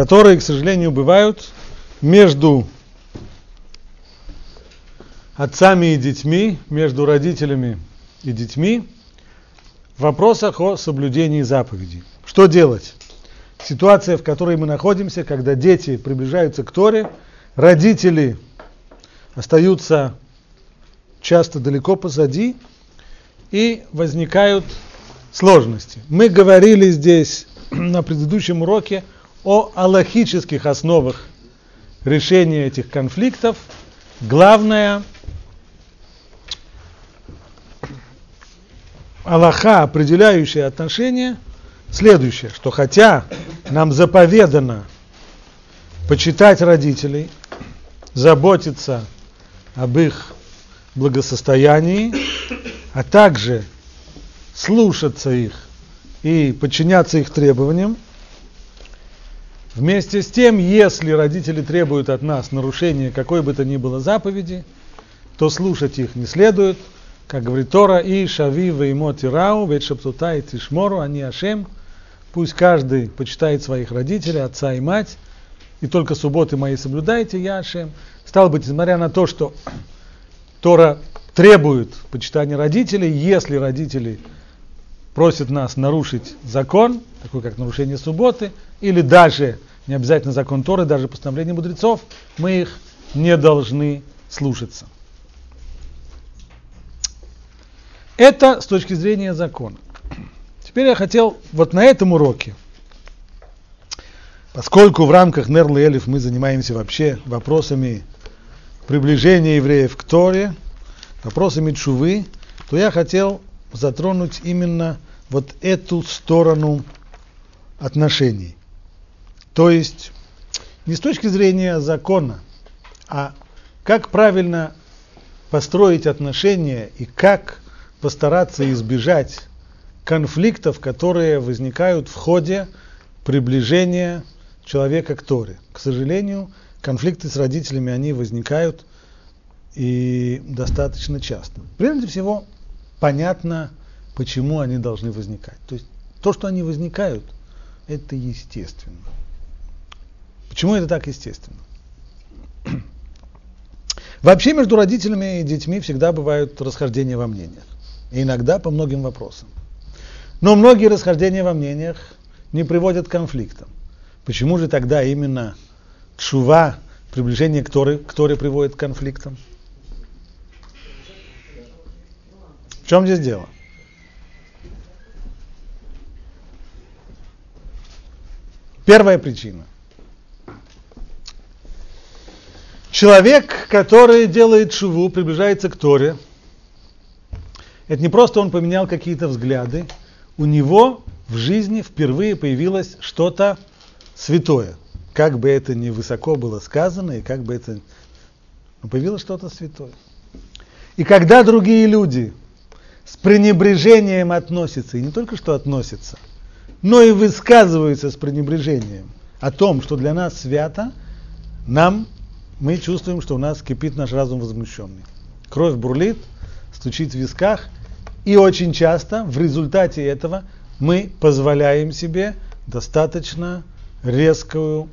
которые, к сожалению, бывают между отцами и детьми, между родителями и детьми в вопросах о соблюдении заповедей. Что делать? Ситуация, в которой мы находимся, когда дети приближаются к Торе, родители остаются часто далеко позади, и возникают сложности. Мы говорили здесь на предыдущем уроке о аллахических основах решения этих конфликтов. Главное Аллаха, определяющее отношения, следующее, что хотя нам заповедано почитать родителей, заботиться об их благосостоянии, а также слушаться их и подчиняться их требованиям. Вместе с тем, если родители требуют от нас нарушения какой бы то ни было заповеди, то слушать их не следует. Как говорит Тора, и шави веймо тирау, ведь шаптута и тишмору, они ашем. Пусть каждый почитает своих родителей, отца и мать, и только субботы мои соблюдайте, я ашем. Стало быть, несмотря на то, что Тора требует почитания родителей, если родители просят нас нарушить закон, такой как нарушение субботы, или даже, не обязательно закон Торы, даже постановление мудрецов, мы их не должны слушаться. Это с точки зрения закона. Теперь я хотел вот на этом уроке, поскольку в рамках Нерлы Элиф мы занимаемся вообще вопросами приближения евреев к Торе, вопросами чувы, то я хотел затронуть именно вот эту сторону отношений. То есть не с точки зрения закона, а как правильно построить отношения и как постараться избежать конфликтов, которые возникают в ходе приближения человека к Торе. К сожалению, конфликты с родителями, они возникают и достаточно часто. Прежде всего, понятно, почему они должны возникать. То есть то, что они возникают, это естественно. Почему это так естественно? Вообще между родителями и детьми всегда бывают расхождения во мнениях. И иногда по многим вопросам. Но многие расхождения во мнениях не приводят к конфликтам. Почему же тогда именно чува, приближение к Торе, к Торе приводит к конфликтам? Чем здесь дело? Первая причина. Человек, который делает шуву, приближается к Торе, это не просто он поменял какие-то взгляды, у него в жизни впервые появилось что-то святое как бы это ни высоко было сказано, и как бы это... Но появилось что-то святое. И когда другие люди с пренебрежением относятся, и не только что относятся, но и высказываются с пренебрежением о том, что для нас свято, нам, мы чувствуем, что у нас кипит наш разум возмущенный. Кровь бурлит, стучит в висках, и очень часто в результате этого мы позволяем себе достаточно резкую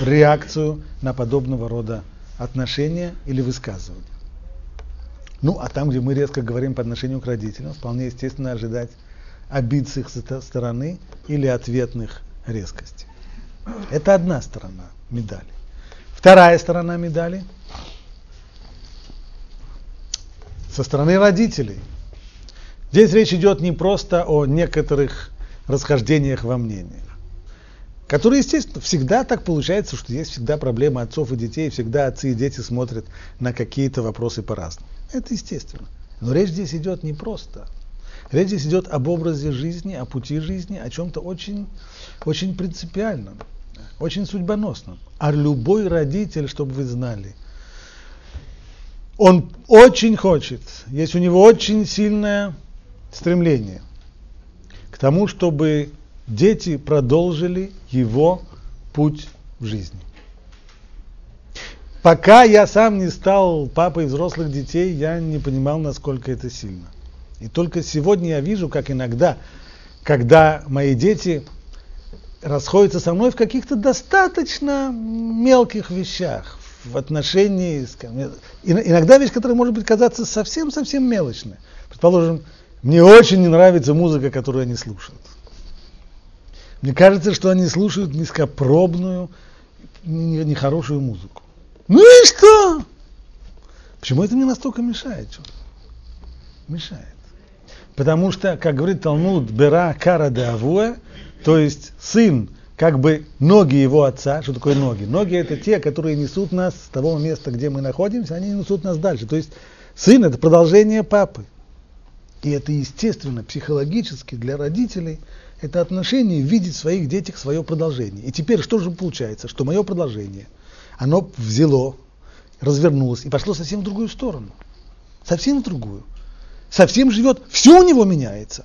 реакцию на подобного рода отношения или высказывания. Ну, а там, где мы резко говорим по отношению к родителям, вполне естественно ожидать обид с их стороны или ответных резкостей. Это одна сторона медали. Вторая сторона медали со стороны родителей. Здесь речь идет не просто о некоторых расхождениях во мнениях которые, естественно, всегда так получается, что есть всегда проблема отцов и детей, всегда отцы и дети смотрят на какие-то вопросы по-разному. Это естественно. Но речь здесь идет не просто. Речь здесь идет об образе жизни, о пути жизни, о чем-то очень, очень принципиальном, очень судьбоносном. А любой родитель, чтобы вы знали, он очень хочет, есть у него очень сильное стремление к тому, чтобы дети продолжили его путь в жизни. Пока я сам не стал папой взрослых детей, я не понимал, насколько это сильно. И только сегодня я вижу, как иногда, когда мои дети расходится со мной в каких-то достаточно мелких вещах, в отношении, с, иногда вещь, которая может быть казаться совсем-совсем мелочной. Предположим, мне очень не нравится музыка, которую они слушают. Мне кажется, что они слушают низкопробную, нехорошую музыку. Ну и что? Почему это мне настолько мешает? Что? Мешает. Потому что, как говорит Талмуд, бера кара де авуэ, то есть сын, как бы ноги его отца, что такое ноги? Ноги это те, которые несут нас с того места, где мы находимся, они несут нас дальше. То есть сын это продолжение папы. И это естественно, психологически для родителей, это отношение видеть в своих детях свое продолжение. И теперь что же получается? Что мое продолжение, оно взяло, развернулось и пошло совсем в другую сторону. Совсем в другую. Совсем живет, все у него меняется.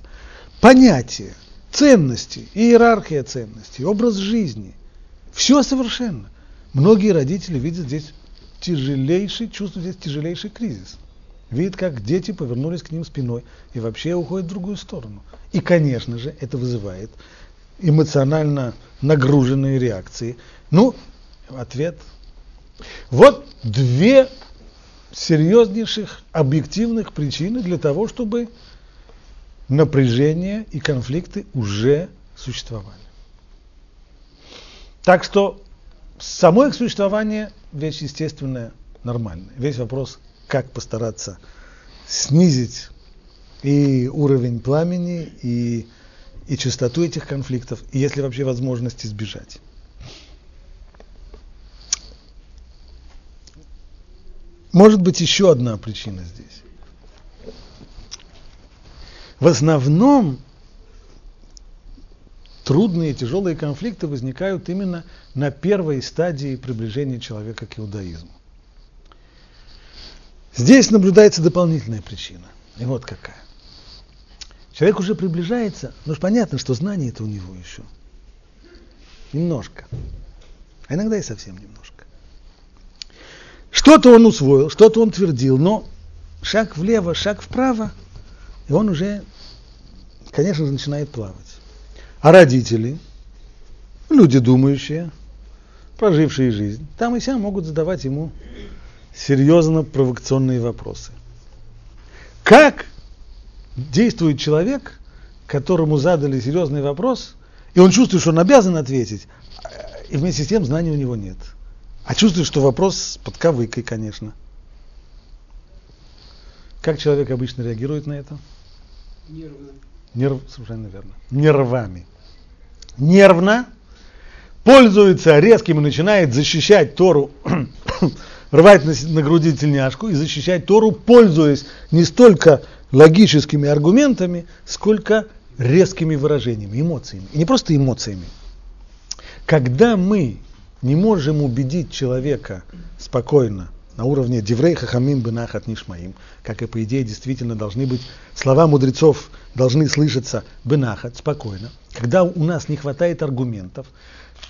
Понятие, ценности, иерархия ценностей, образ жизни. Все совершенно. Многие родители видят здесь тяжелейший, чувствуют здесь тяжелейший кризис видит, как дети повернулись к ним спиной и вообще уходят в другую сторону. И, конечно же, это вызывает эмоционально нагруженные реакции. Ну, ответ. Вот две серьезнейших объективных причины для того, чтобы напряжение и конфликты уже существовали. Так что само их существование вещь естественная, нормальная. Весь вопрос как постараться снизить и уровень пламени, и, и частоту этих конфликтов, и если вообще возможность избежать. Может быть еще одна причина здесь. В основном трудные, тяжелые конфликты возникают именно на первой стадии приближения человека к иудаизму. Здесь наблюдается дополнительная причина. И вот какая. Человек уже приближается, ж понятно, что знание это у него еще. Немножко. А иногда и совсем немножко. Что-то он усвоил, что-то он твердил, но шаг влево, шаг вправо, и он уже, конечно же, начинает плавать. А родители, люди думающие, прожившие жизнь, там и сям могут задавать ему серьезно провокационные вопросы. Как действует человек, которому задали серьезный вопрос, и он чувствует, что он обязан ответить, и вместе с тем знаний у него нет. А чувствует, что вопрос под кавыкой, конечно. Как человек обычно реагирует на это? Нервно. Нерв, совершенно верно. Нервами. Нервно пользуется резким и начинает защищать Тору рвать на, на груди тельняшку и защищать Тору, пользуясь не столько логическими аргументами, сколько резкими выражениями, эмоциями. И не просто эмоциями. Когда мы не можем убедить человека спокойно на уровне Деврей Хахамим Бенахат Нишмаим, как и по идее действительно должны быть, слова мудрецов должны слышаться Бенахат, спокойно. Когда у нас не хватает аргументов,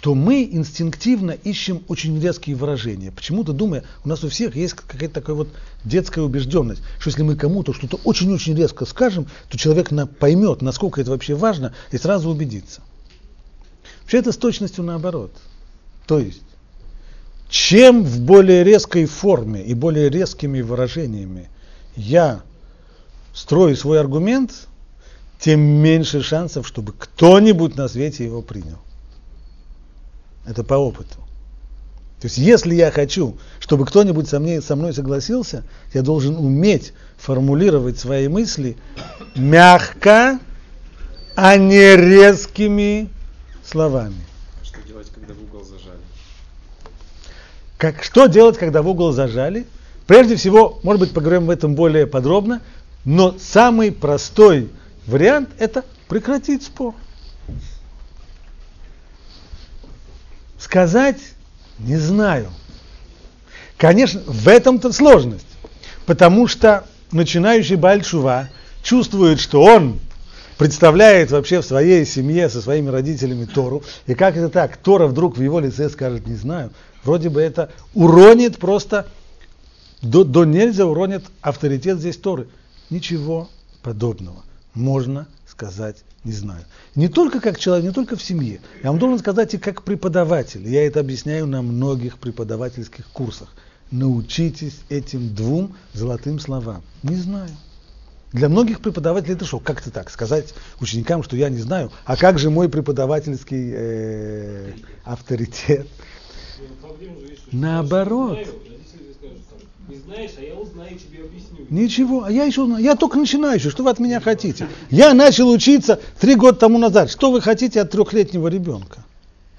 то мы инстинктивно ищем очень резкие выражения. Почему-то думая, у нас у всех есть какая-то такая вот детская убежденность, что если мы кому-то что-то очень-очень резко скажем, то человек на, поймет, насколько это вообще важно, и сразу убедится. Вообще это с точностью наоборот. То есть, чем в более резкой форме и более резкими выражениями я строю свой аргумент, тем меньше шансов, чтобы кто-нибудь на свете его принял. Это по опыту. То есть, если я хочу, чтобы кто-нибудь со мной, со мной согласился, я должен уметь формулировать свои мысли мягко, а не резкими словами. А что делать, когда? Как, что делать, когда в угол зажали? Прежде всего, может быть, поговорим об этом более подробно, но самый простой вариант – это прекратить спор. Сказать не знаю. Конечно, в этом-то сложность. Потому что начинающий Бальчува чувствует, что он представляет вообще в своей семье со своими родителями Тору. И как это так? Тора вдруг в его лице скажет, не знаю. Вроде бы это уронит просто, до, до нельзя уронит авторитет здесь Торы. Ничего подобного. Можно сказать не знаю. Не только как человек, не только в семье. Я вам должен сказать и как преподаватель. Я это объясняю на многих преподавательских курсах. Научитесь этим двум золотым словам. Не знаю. Для многих преподавателей это шок. Как это так? Сказать ученикам, что я не знаю, а как же мой преподавательский э, авторитет? Наоборот. Не знаешь, а я узнаю, тебе объясню. Ничего, а я еще узнаю. Я только начинающий, что вы от меня хотите? Я начал учиться три года тому назад. Что вы хотите от трехлетнего ребенка?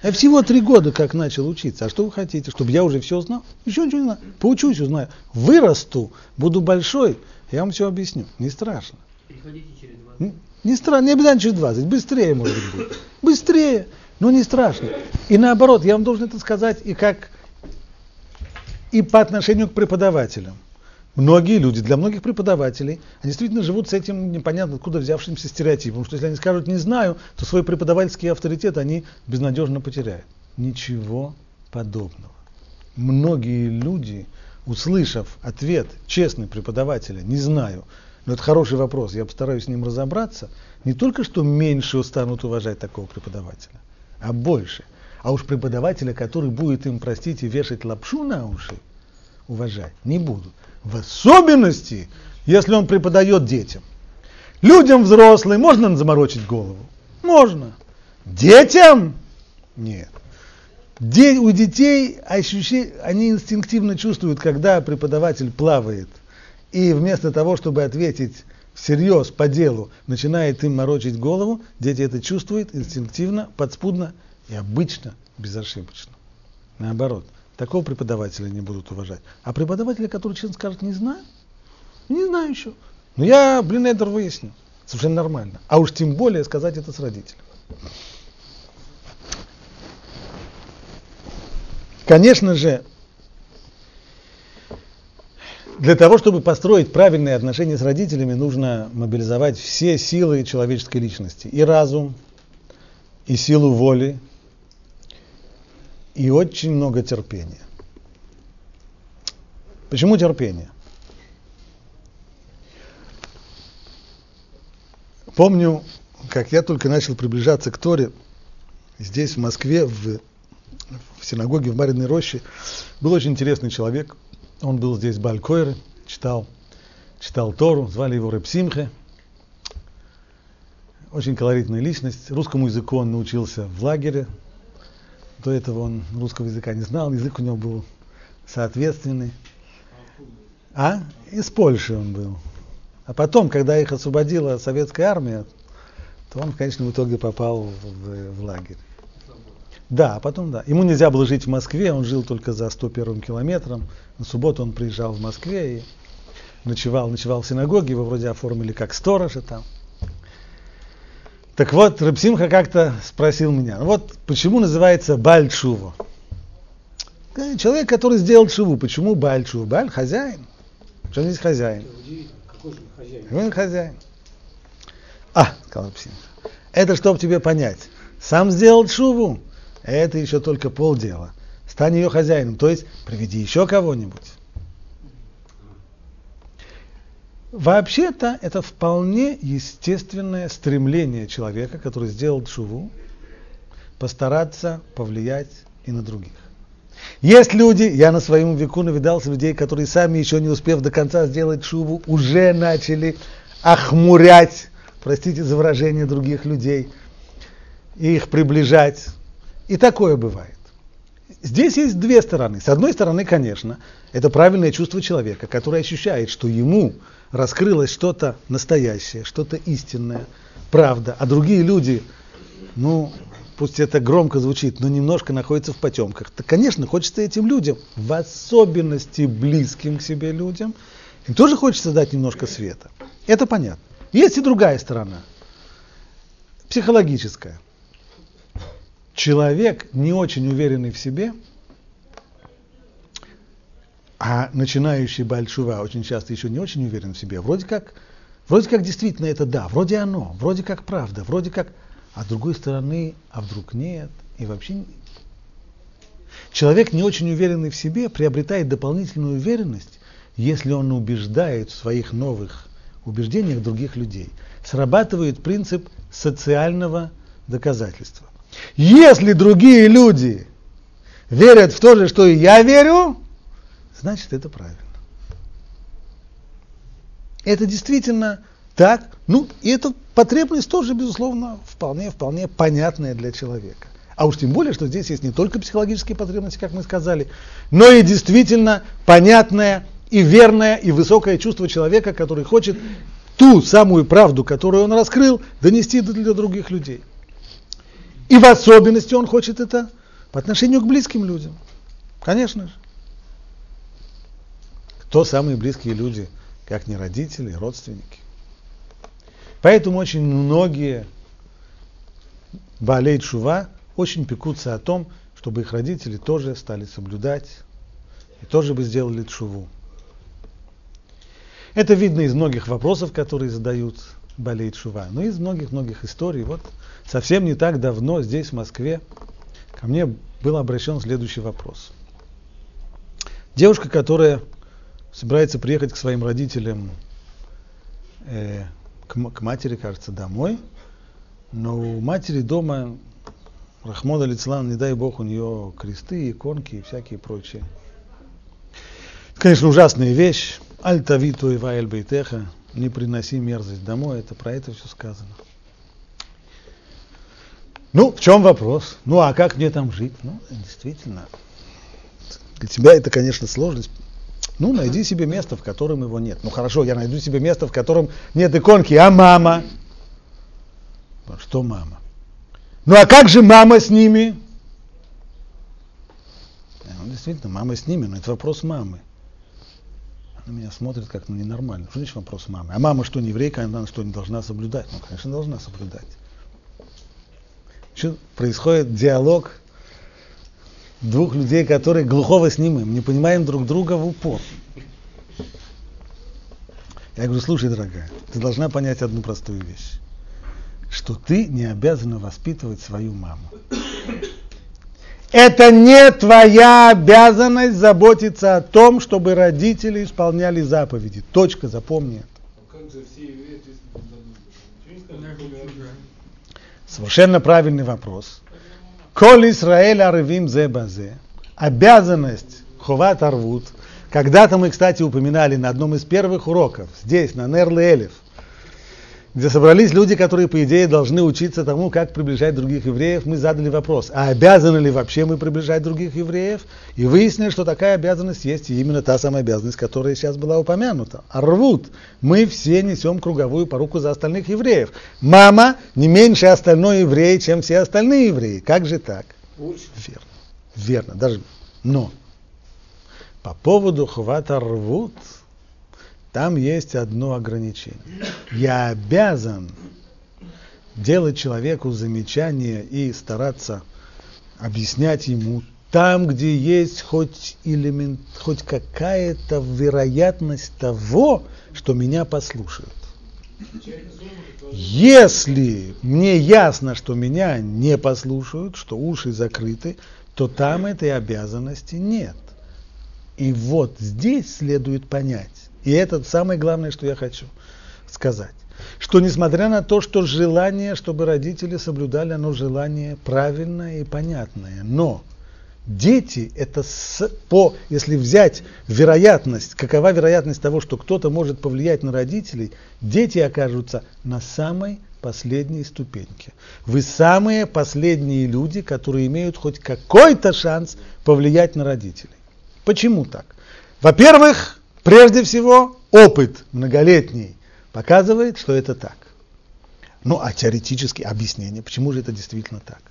Я всего три года как начал учиться. А что вы хотите? Чтобы я уже все знал? Еще ничего не знаю. Поучусь, узнаю. Вырасту, буду большой, я вам все объясню. Не страшно. Приходите через 20. Не, не страшно, не обязательно через 20. Быстрее, может быть. Быстрее, но не страшно. И наоборот, я вам должен это сказать и как и по отношению к преподавателям. Многие люди, для многих преподавателей, они действительно живут с этим непонятно откуда взявшимся стереотипом, что если они скажут «не знаю», то свой преподавательский авторитет они безнадежно потеряют. Ничего подобного. Многие люди, услышав ответ честный преподавателя «не знаю», но это хороший вопрос, я постараюсь с ним разобраться, не только что меньше станут уважать такого преподавателя, а больше. А уж преподавателя, который будет им, простите, вешать лапшу на уши, уважать не будут. В особенности, если он преподает детям. Людям взрослым можно заморочить голову? Можно. Детям? Нет. Де, у детей ощущение, они инстинктивно чувствуют, когда преподаватель плавает, и вместо того, чтобы ответить всерьез по делу, начинает им морочить голову, дети это чувствуют инстинктивно, подспудно, и обычно безошибочно. Наоборот, такого преподавателя не будут уважать. А преподавателя, который честно скажет, не знаю, не знаю еще. Но я, блин, это выясню. Совершенно нормально. А уж тем более сказать это с родителем. Конечно же, для того, чтобы построить правильные отношения с родителями, нужно мобилизовать все силы человеческой личности. И разум, и силу воли, и очень много терпения. Почему терпение? Помню, как я только начал приближаться к Торе, здесь, в Москве, в, в синагоге в Мариной роще, был очень интересный человек. Он был здесь Балькойры, читал, читал Тору, звали его Репсимхе. Очень колоритная личность. Русскому языку он научился в лагере, до этого он русского языка не знал, язык у него был соответственный. А? Из Польши он был. А потом, когда их освободила советская армия, то он в конечном итоге попал в, в лагерь. Да, потом да. Ему нельзя было жить в Москве, он жил только за 101 километром. На субботу он приезжал в Москве и ночевал, ночевал в синагоге, его вроде оформили как сторожа там. Так вот, Рабсимха как-то спросил меня, «Ну вот почему называется Баль Чува? Человек, который сделал Чуву, почему Баль Чува? Баль хозяин. Что здесь хозяин? Какой же хозяин? Он хозяин. А, сказал Рабсимха, это чтобы тебе понять. Сам сделал Чуву, это еще только полдела. Стань ее хозяином, то есть приведи еще кого-нибудь. Вообще-то это вполне естественное стремление человека, который сделал шуву, постараться повлиять и на других. Есть люди, я на своем веку навидался людей, которые сами еще не успев до конца сделать шуву, уже начали охмурять, простите за выражение других людей, и их приближать. И такое бывает. Здесь есть две стороны. С одной стороны, конечно, это правильное чувство человека, который ощущает, что ему раскрылось что-то настоящее, что-то истинное, правда, а другие люди, ну, пусть это громко звучит, но немножко находятся в потемках. То, конечно, хочется этим людям, в особенности близким к себе людям, им тоже хочется дать немножко света. Это понятно. Есть и другая сторона, психологическая. Человек, не очень уверенный в себе – а начинающий Бальшува очень часто еще не очень уверен в себе. Вроде как, вроде как действительно это да, вроде оно, вроде как правда, вроде как... А с другой стороны, а вдруг нет, и вообще... Человек, не очень уверенный в себе, приобретает дополнительную уверенность, если он убеждает в своих новых убеждениях других людей. Срабатывает принцип социального доказательства. Если другие люди верят в то же, что и я верю, значит это правильно. Это действительно так. Ну, и эта потребность тоже, безусловно, вполне, вполне понятная для человека. А уж тем более, что здесь есть не только психологические потребности, как мы сказали, но и действительно понятное и верное и высокое чувство человека, который хочет ту самую правду, которую он раскрыл, донести для других людей. И в особенности он хочет это по отношению к близким людям. Конечно же. Кто самые близкие люди, как не родители, родственники. Поэтому очень многие болеют шува очень пекутся о том, чтобы их родители тоже стали соблюдать и тоже бы сделали шуву. Это видно из многих вопросов, которые задают болеет шува, но из многих-многих историй. Вот совсем не так давно здесь, в Москве, ко мне был обращен следующий вопрос. Девушка, которая собирается приехать к своим родителям, э, к, к матери, кажется, домой, но у матери дома Рахмон Алицлан, не дай бог, у нее кресты, иконки и всякие прочие. Конечно, ужасная вещь. Аль-Тавиту и Вайль Бейтеха. Не приноси мерзость домой. Это про это все сказано. Ну, в чем вопрос? Ну, а как мне там жить? Ну, действительно, для тебя это, конечно, сложность. Ну, найди себе место, в котором его нет. Ну, хорошо, я найду себе место, в котором нет иконки, а мама? Что мама? Ну а как же мама с ними? Ну, действительно, мама с ними, но это вопрос мамы. Она меня смотрит как ну, ненормально. Что значит вопрос мамы? А мама что, не еврейка, она что, не должна соблюдать? Ну, конечно, должна соблюдать. Что происходит диалог двух людей, которые глухого снимаем, не понимаем друг друга в упор. Я говорю, слушай, дорогая, ты должна понять одну простую вещь что ты не обязана воспитывать свою маму. Это не твоя обязанность заботиться о том, чтобы родители исполняли заповеди. Точка, запомни это. Совершенно правильный вопрос. Коль Исраэль арвим зе базе. Обязанность ховат арвут. Когда-то мы, кстати, упоминали на одном из первых уроков, здесь, на Нерле Элев, где собрались люди, которые, по идее, должны учиться тому, как приближать других евреев, мы задали вопрос, а обязаны ли вообще мы приближать других евреев? И выяснили, что такая обязанность есть, и именно та самая обязанность, которая сейчас была упомянута. Рвут. Мы все несем круговую поруку за остальных евреев. Мама не меньше остальной еврей, чем все остальные евреи. Как же так? Больше. Верно. Верно. Даже... Но по поводу хвата рвут, там есть одно ограничение. Я обязан делать человеку замечания и стараться объяснять ему там, где есть хоть элемент, хоть какая-то вероятность того, что меня послушают. Если мне ясно, что меня не послушают, что уши закрыты, то там этой обязанности нет. И вот здесь следует понять, и это самое главное, что я хочу сказать. Что несмотря на то, что желание, чтобы родители соблюдали, оно желание правильное и понятное. Но дети, это с, по, если взять вероятность, какова вероятность того, что кто-то может повлиять на родителей, дети окажутся на самой последней ступеньке. Вы самые последние люди, которые имеют хоть какой-то шанс повлиять на родителей. Почему так? Во-первых, Прежде всего, опыт многолетний показывает, что это так. Ну, а теоретически объяснение, почему же это действительно так.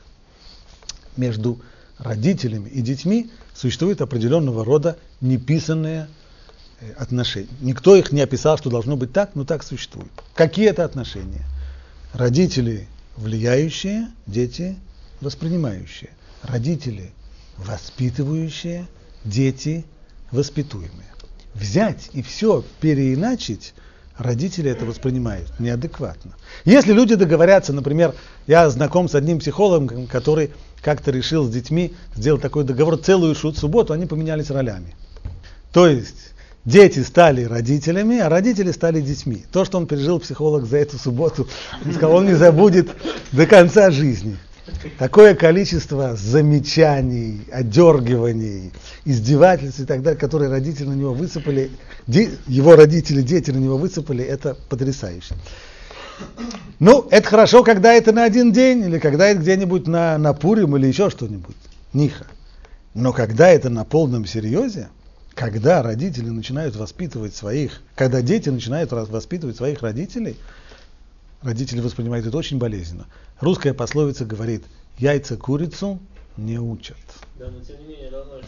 Между родителями и детьми существует определенного рода неписанные э, отношения. Никто их не описал, что должно быть так, но так существует. Какие это отношения? Родители влияющие, дети воспринимающие. Родители воспитывающие, дети воспитуемые взять и все переиначить, родители это воспринимают неадекватно. Если люди договорятся, например, я знаком с одним психологом, который как-то решил с детьми сделать такой договор, целую шут субботу, они поменялись ролями. То есть Дети стали родителями, а родители стали детьми. То, что он пережил психолог за эту субботу, он не забудет до конца жизни. Такое количество замечаний, одергиваний, издевательств и так далее, которые родители на него высыпали, его родители, дети на него высыпали, это потрясающе. Ну, это хорошо, когда это на один день, или когда это где-нибудь на, на Пурим, или еще что-нибудь. Ниха. Но когда это на полном серьезе, когда родители начинают воспитывать своих, когда дети начинают воспитывать своих родителей, родители воспринимают это очень болезненно. Русская пословица говорит, яйца курицу не учат. Да, но тем не менее, Роман,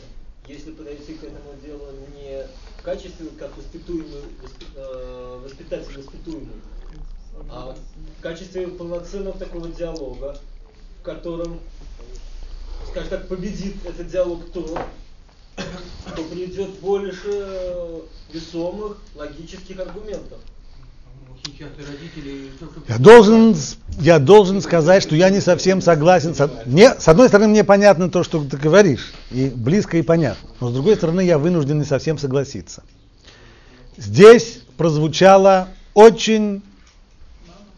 если подойти к этому делу не в качестве как воспитуемый, э, воспитатель воспитуемый, а в качестве полноценного такого диалога, в котором, скажем так, победит этот диалог кто? то придет больше весомых логических аргументов. Я должен, я должен сказать, что я не совсем согласен. С, мне, с одной стороны, мне понятно то, что ты говоришь, и близко и понятно. Но с другой стороны, я вынужден не совсем согласиться. Здесь прозвучала очень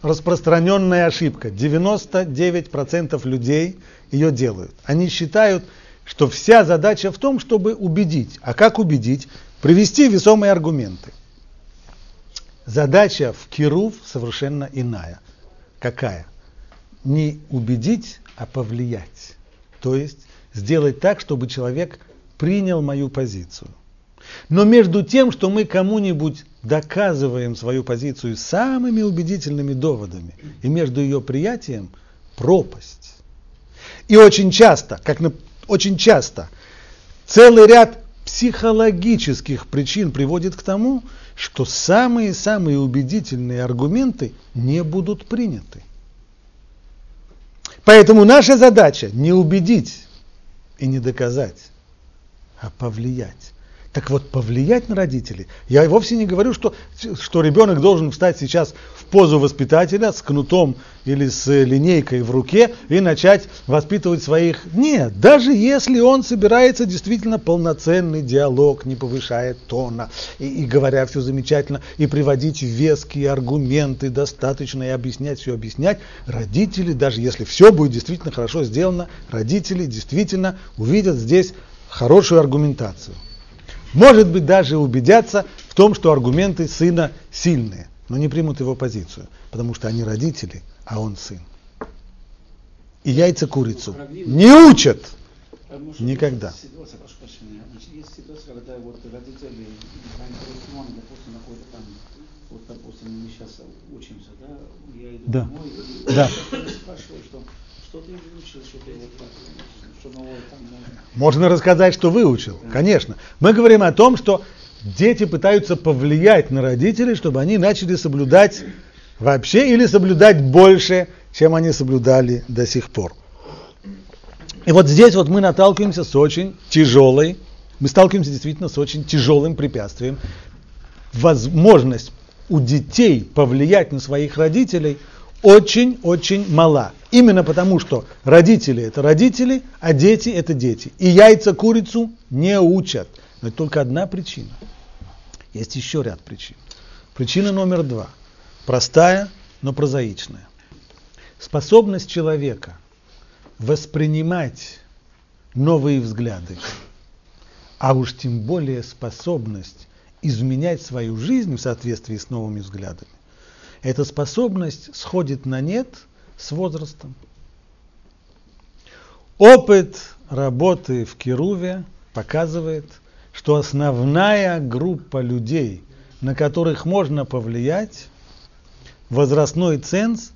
распространенная ошибка. 99% людей ее делают. Они считают, что вся задача в том, чтобы убедить. А как убедить? Привести весомые аргументы. Задача в Кирув совершенно иная. Какая? Не убедить, а повлиять. То есть сделать так, чтобы человек принял мою позицию. Но между тем, что мы кому-нибудь доказываем свою позицию самыми убедительными доводами, и между ее приятием пропасть. И очень часто, как очень часто целый ряд психологических причин приводит к тому, что самые-самые убедительные аргументы не будут приняты. Поэтому наша задача не убедить и не доказать, а повлиять. Так вот, повлиять на родителей. Я вовсе не говорю, что, что ребенок должен встать сейчас в позу воспитателя с кнутом или с линейкой в руке и начать воспитывать своих. Нет, даже если он собирается действительно полноценный диалог, не повышая тона и, и говоря все замечательно, и приводить веские аргументы достаточно и объяснять все, объяснять, родители, даже если все будет действительно хорошо сделано, родители действительно увидят здесь хорошую аргументацию. Может быть, даже убедятся в том, что аргументы сына сильные, но не примут его позицию, потому что они родители, а он сын. И яйца курицу не учат никогда. Есть ситуация, когда вот родители заинтересованы, допустим, на какой-то там, вот, допустим, мы сейчас учимся, да, я иду да. домой, и да. спрашиваю, что что ты выучил, что ты вот так, что новое там можно рассказать, что выучил, конечно. Мы говорим о том, что дети пытаются повлиять на родителей, чтобы они начали соблюдать вообще или соблюдать больше, чем они соблюдали до сих пор. И вот здесь вот мы наталкиваемся с очень тяжелой, мы сталкиваемся действительно с очень тяжелым препятствием. Возможность у детей повлиять на своих родителей очень-очень мала. Именно потому, что родители это родители, а дети это дети. И яйца курицу не учат. Но это только одна причина. Есть еще ряд причин. Причина номер два. Простая, но прозаичная. Способность человека воспринимать новые взгляды, а уж тем более способность изменять свою жизнь в соответствии с новыми взглядами, эта способность сходит на нет – с возрастом. Опыт работы в Кируве показывает, что основная группа людей, на которых можно повлиять, возрастной ценз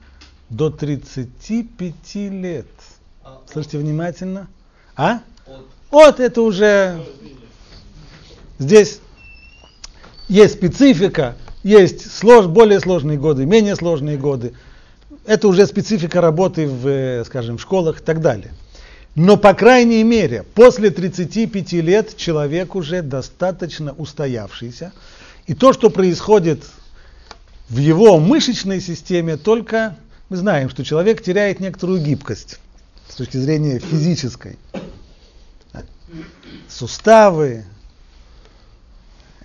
до 35 лет. Слышите внимательно? А? Вот это уже здесь есть специфика, есть слож, более сложные годы, менее сложные годы это уже специфика работы в, э, скажем, школах и так далее. Но, по крайней мере, после 35 лет человек уже достаточно устоявшийся. И то, что происходит в его мышечной системе, только мы знаем, что человек теряет некоторую гибкость с точки зрения физической. Суставы,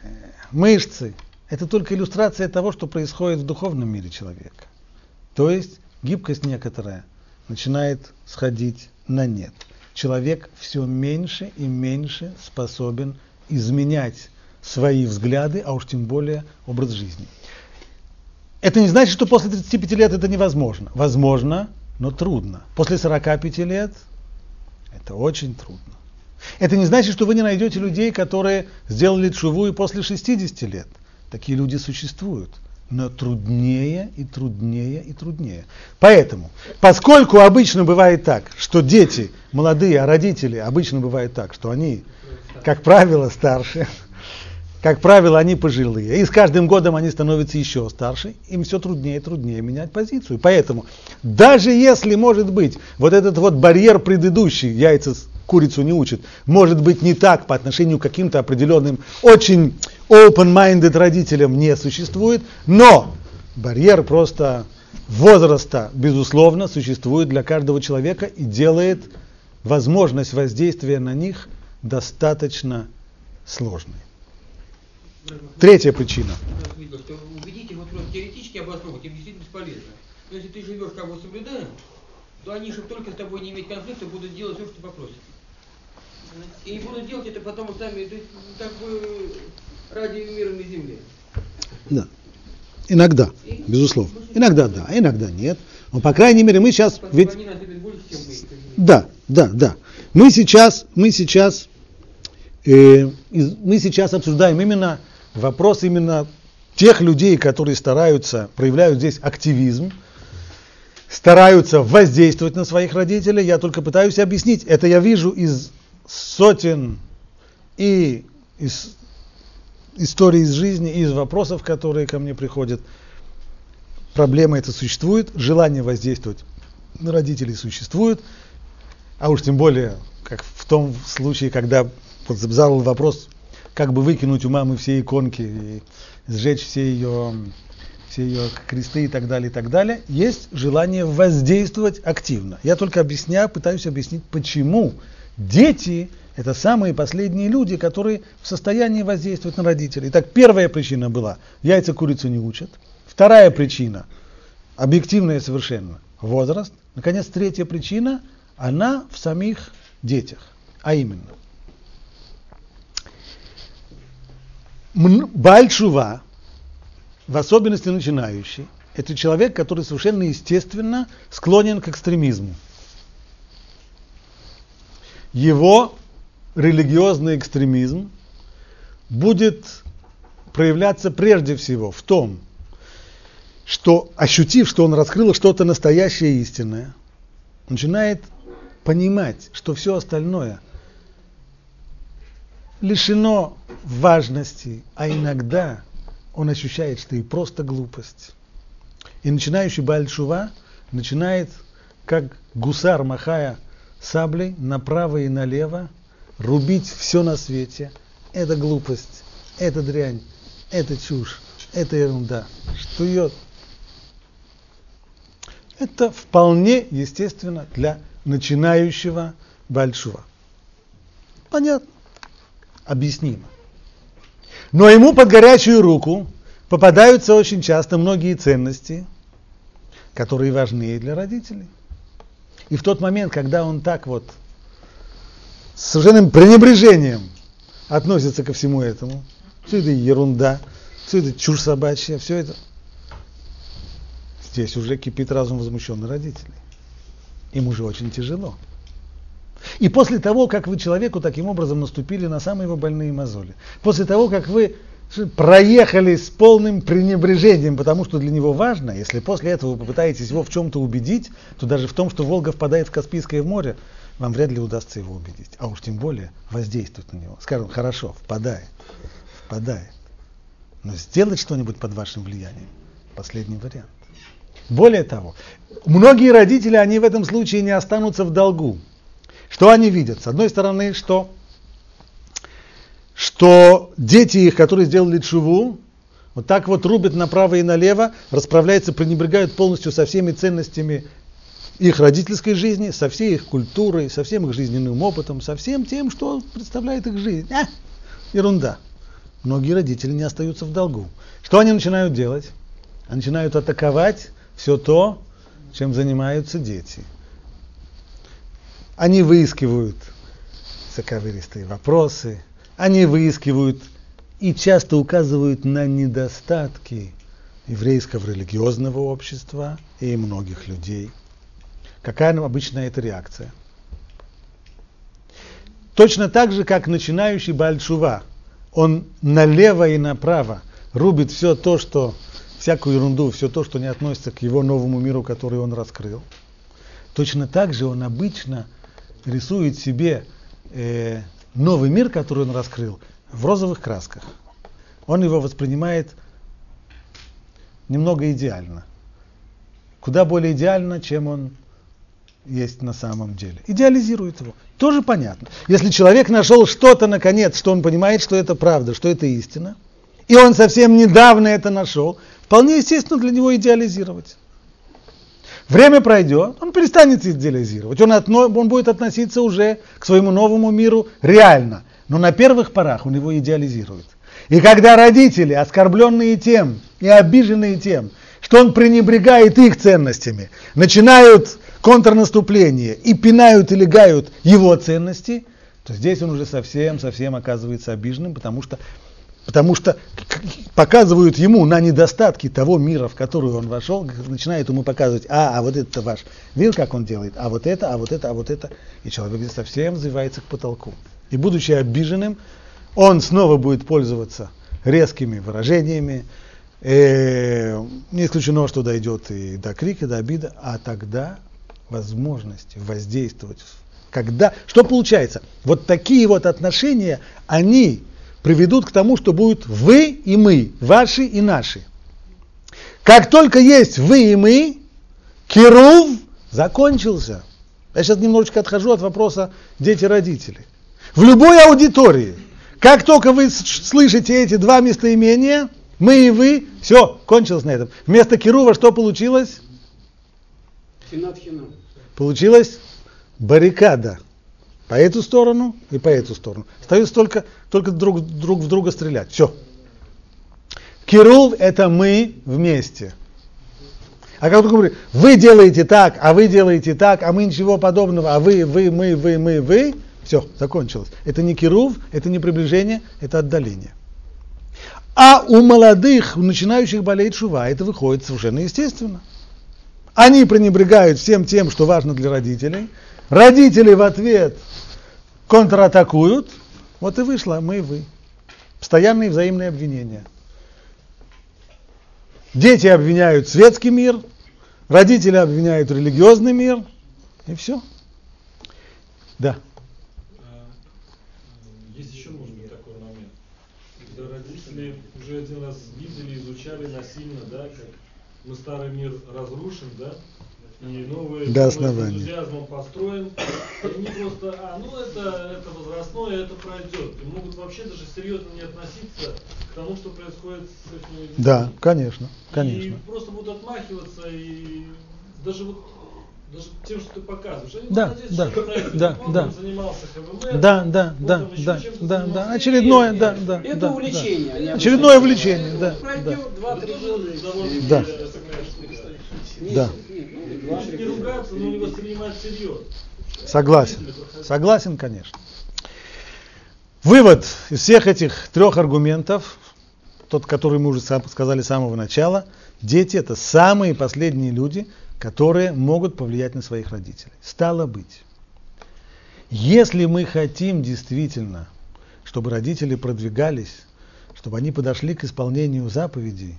э, мышцы – это только иллюстрация того, что происходит в духовном мире человека. То есть гибкость некоторая начинает сходить на нет. Человек все меньше и меньше способен изменять свои взгляды, а уж тем более образ жизни. Это не значит, что после 35 лет это невозможно. Возможно, но трудно. После 45 лет это очень трудно. Это не значит, что вы не найдете людей, которые сделали чуву и после 60 лет. Такие люди существуют. Но труднее и труднее и труднее. Поэтому, поскольку обычно бывает так, что дети молодые, а родители обычно бывает так, что они, как правило, старше, как правило, они пожилые, и с каждым годом они становятся еще старше, им все труднее и труднее менять позицию. Поэтому, даже если, может быть, вот этот вот барьер предыдущий, яйца курицу не учат, может быть не так по отношению к каким-то определенным, очень open-minded родителям не существует, но барьер просто возраста, безусловно, существует для каждого человека и делает возможность воздействия на них достаточно сложной. Третья причина. Убедить вот просто теоретически обосновывать им действительно бесполезно. Но если ты живешь как бы соблюдая, то они, чтобы только с тобой не иметь конфликта, будут делать все, что ты. И будут делать это потому сами, есть, как бы ради мира на земле. Да. Иногда, безусловно. Иногда да, иногда нет. Но, по крайней мере, мы сейчас... Ведь... Да, да, да. Мы сейчас, мы сейчас, э, мы сейчас обсуждаем именно вопрос именно тех людей, которые стараются, проявляют здесь активизм, стараются воздействовать на своих родителей. Я только пытаюсь объяснить. Это я вижу из сотен и из истории из жизни, из вопросов, которые ко мне приходят. Проблема эта существует, желание воздействовать на родителей существует, а уж тем более, как в том случае, когда вот задал вопрос, как бы выкинуть у мамы все иконки и сжечь все ее, все ее кресты и так далее, и так далее, есть желание воздействовать активно. Я только объясняю, пытаюсь объяснить, почему дети – это самые последние люди, которые в состоянии воздействовать на родителей. Итак, первая причина была – яйца курицу не учат. Вторая причина – объективная совершенно – возраст. Наконец, третья причина – она в самих детях. А именно, Бальшува, в особенности начинающий, это человек, который совершенно естественно склонен к экстремизму. Его религиозный экстремизм будет проявляться прежде всего в том, что ощутив, что он раскрыл что-то настоящее и истинное, начинает понимать, что все остальное лишено важности, а иногда он ощущает, что и просто глупость. И начинающий Бальшува начинает, как гусар, махая саблей направо и налево, рубить все на свете. Это глупость, это дрянь, это чушь, это ерунда. Ее? Это вполне естественно для начинающего Бальшува. Понятно объяснимо. Но ему под горячую руку попадаются очень часто многие ценности, которые важны для родителей. И в тот момент, когда он так вот с совершенным пренебрежением относится ко всему этому, все это ерунда, все это чушь собачья, все это, здесь уже кипит разум возмущенных родителей. Им уже очень тяжело. И после того, как вы человеку таким образом наступили на самые его больные мозоли, после того, как вы проехали с полным пренебрежением, потому что для него важно, если после этого вы попытаетесь его в чем-то убедить, то даже в том, что Волга впадает в Каспийское море, вам вряд ли удастся его убедить, а уж тем более воздействовать на него. Скажем, хорошо, впадает, впадает, но сделать что-нибудь под вашим влиянием – последний вариант. Более того, многие родители, они в этом случае не останутся в долгу. Что они видят? С одной стороны, что, что дети их, которые сделали чуву, вот так вот рубят направо и налево, расправляются, пренебрегают полностью со всеми ценностями их родительской жизни, со всей их культурой, со всем их жизненным опытом, со всем тем, что представляет их жизнь. А, ерунда. многие родители не остаются в долгу. Что они начинают делать? Они начинают атаковать все то, чем занимаются дети. Они выискивают заковыристые вопросы, они выискивают и часто указывают на недостатки еврейского религиозного общества и многих людей. Какая обычно эта реакция? Точно так же, как начинающий Бальшува, он налево и направо рубит все то, что, всякую ерунду, все то, что не относится к его новому миру, который он раскрыл. Точно так же он обычно рисует себе э, новый мир, который он раскрыл, в розовых красках. Он его воспринимает немного идеально. Куда более идеально, чем он есть на самом деле. Идеализирует его. Тоже понятно. Если человек нашел что-то, наконец, что он понимает, что это правда, что это истина, и он совсем недавно это нашел, вполне естественно для него идеализировать. Время пройдет, он перестанет идеализировать, он, отно, он будет относиться уже к своему новому миру реально. Но на первых порах он его идеализирует. И когда родители, оскорбленные тем и обиженные тем, что он пренебрегает их ценностями, начинают контрнаступление и пинают и легают его ценности, то здесь он уже совсем-совсем оказывается обиженным, потому что Потому что показывают ему на недостатки того мира, в который он вошел, начинают ему показывать, а, а вот это ваш мир, как он делает, а вот это, а вот это, а вот это. И человек здесь совсем взвивается к потолку. И будучи обиженным, он снова будет пользоваться резкими выражениями. Э, не исключено, что дойдет и до крика, до обида, а тогда возможности воздействовать. Когда, что получается? Вот такие вот отношения, они приведут к тому, что будут вы и мы, ваши и наши. Как только есть вы и мы, Кирув закончился. Я сейчас немножечко отхожу от вопроса дети-родители. В любой аудитории, как только вы слышите эти два местоимения, мы и вы, все, кончилось на этом. Вместо Кирува что получилось? Получилась баррикада. По эту сторону и по эту сторону. Остается только, только друг, друг в друга стрелять. Все. Кирул – это мы вместе. А как только говорит, вы делаете так, а вы делаете так, а мы ничего подобного, а вы, вы, мы, вы, мы, вы, все, закончилось. Это не кирув, это не приближение, это отдаление. А у молодых, начинающих болеть шува, это выходит совершенно естественно. Они пренебрегают всем тем, что важно для родителей. Родители в ответ контратакуют, вот и вышло мы и вы. Постоянные взаимные обвинения. Дети обвиняют светский мир, родители обвиняют религиозный мир, и все. Да. А, есть еще, может быть, такой момент. Когда родители уже один раз видели, изучали насильно, да, как мы старый мир разрушим, да, и новые До основания. с энтузиазмом построим. И они просто, а, ну это, это возрастное, это пройдет. И могут вообще даже серьезно не относиться к тому, что происходит с этими людьми. Да, конечно, конечно. И просто будут отмахиваться и даже вот даже тем, что ты показываешь. Они Да, молодец, да, что правильно. да, Он да. занимался ХВМ, Да, да, да, да, да, да. Очередное, И- да, да. Это да, увлечение. да. Очередное увлечение, да, да. Пройдет два-три Это года. Да. Да. Не ругаться, но не воспринимать всерьез. Согласен. Согласен, конечно. Вывод из всех этих трех аргументов, тот, который мы уже сказали с самого начала, дети это самые последние люди, которые могут повлиять на своих родителей. Стало быть, если мы хотим действительно, чтобы родители продвигались, чтобы они подошли к исполнению заповедей,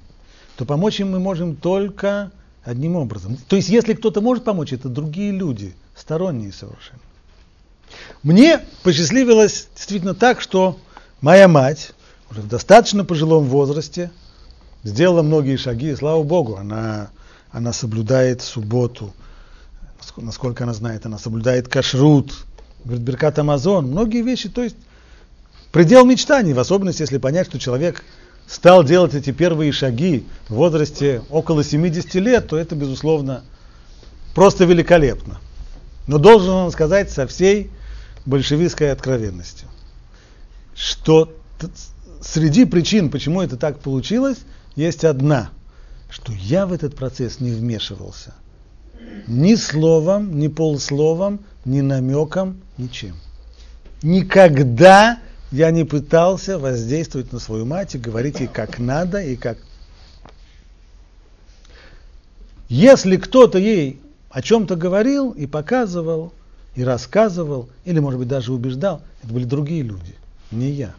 то помочь им мы можем только одним образом. То есть, если кто-то может помочь, это другие люди, сторонние совершенно. Мне посчастливилось действительно так, что моя мать уже в достаточно пожилом возрасте сделала многие шаги, и слава Богу, она, она соблюдает субботу, наск- насколько она знает, она соблюдает кашрут, говорит Беркат Амазон, многие вещи, то есть предел мечтаний, в особенности, если понять, что человек стал делать эти первые шаги в возрасте около 70 лет, то это, безусловно, просто великолепно. Но должен вам сказать со всей большевистской откровенностью, что среди причин, почему это так получилось, есть одна, что я в этот процесс не вмешивался. Ни словом, ни полусловом, ни намеком, ничем. Никогда я не пытался воздействовать на свою мать и говорить ей как надо и как... Если кто-то ей о чем-то говорил и показывал, и рассказывал, или, может быть, даже убеждал, это были другие люди, не я.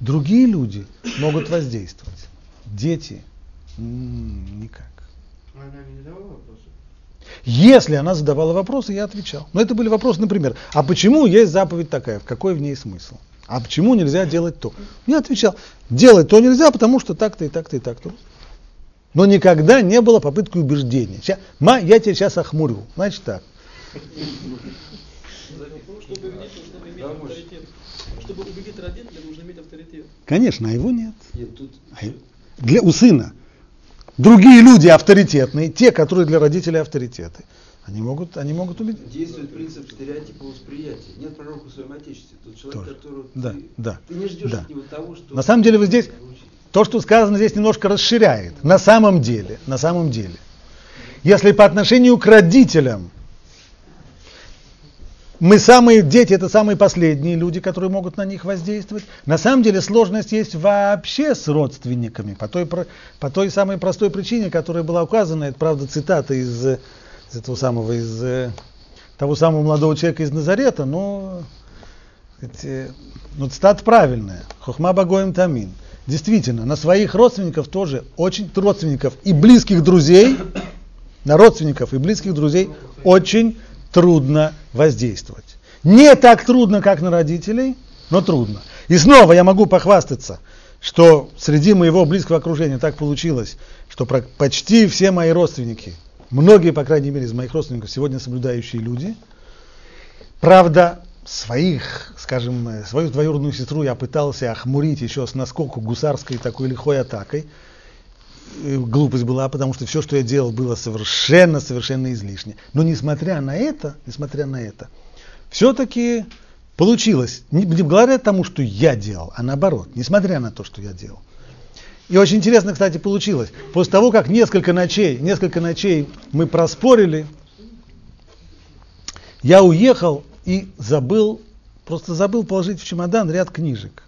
Другие люди могут воздействовать. Дети никак. Она не задавала вопросы? Если она задавала вопросы, я отвечал. Но это были вопросы, например, а почему есть заповедь такая, какой в ней смысл? А почему нельзя делать то? Я отвечал, делать то нельзя, потому что так-то и так-то и так-то. Но никогда не было попытки убеждения. Ща- ма, я тебя сейчас охмурю. Значит так. Чтобы убедить, нужно иметь авторитет. Чтобы убедить родителей, нужно иметь авторитет. Конечно, а его нет. Нет, тут А Для, у сына. Другие люди авторитетные, те, которые для родителей авторитеты. Они могут, они могут убедить. Действует принцип стереотипа восприятия. Нет пророка в своем отечестве. Тот человек, Тоже. которого Да, ты, да, ты не ждешь да. от него того, что... На самом деле вы здесь, то, что сказано здесь, немножко расширяет. На самом деле, на самом деле. Если по отношению к родителям мы самые, дети это самые последние люди, которые могут на них воздействовать. На самом деле сложность есть вообще с родственниками, по той, по той самой простой причине, которая была указана, это правда цитата из, э, из этого самого, из э, того самого молодого человека из Назарета, но эти, ну, цитата правильная. Хохма Багоем Тамин. Действительно, на своих родственников тоже очень, родственников и близких друзей, на родственников и близких друзей очень трудно воздействовать. Не так трудно, как на родителей, но трудно. И снова я могу похвастаться, что среди моего близкого окружения так получилось, что почти все мои родственники, многие, по крайней мере, из моих родственников сегодня соблюдающие люди, правда, своих, скажем, свою двоюродную сестру я пытался охмурить еще с наскоку гусарской такой лихой атакой, глупость была, потому что все, что я делал, было совершенно, совершенно излишне. Но несмотря на это, несмотря на это, все-таки получилось, не, не благодаря тому, что я делал, а наоборот, несмотря на то, что я делал. И очень интересно, кстати, получилось. После того, как несколько ночей, несколько ночей мы проспорили, я уехал и забыл, просто забыл положить в чемодан ряд книжек.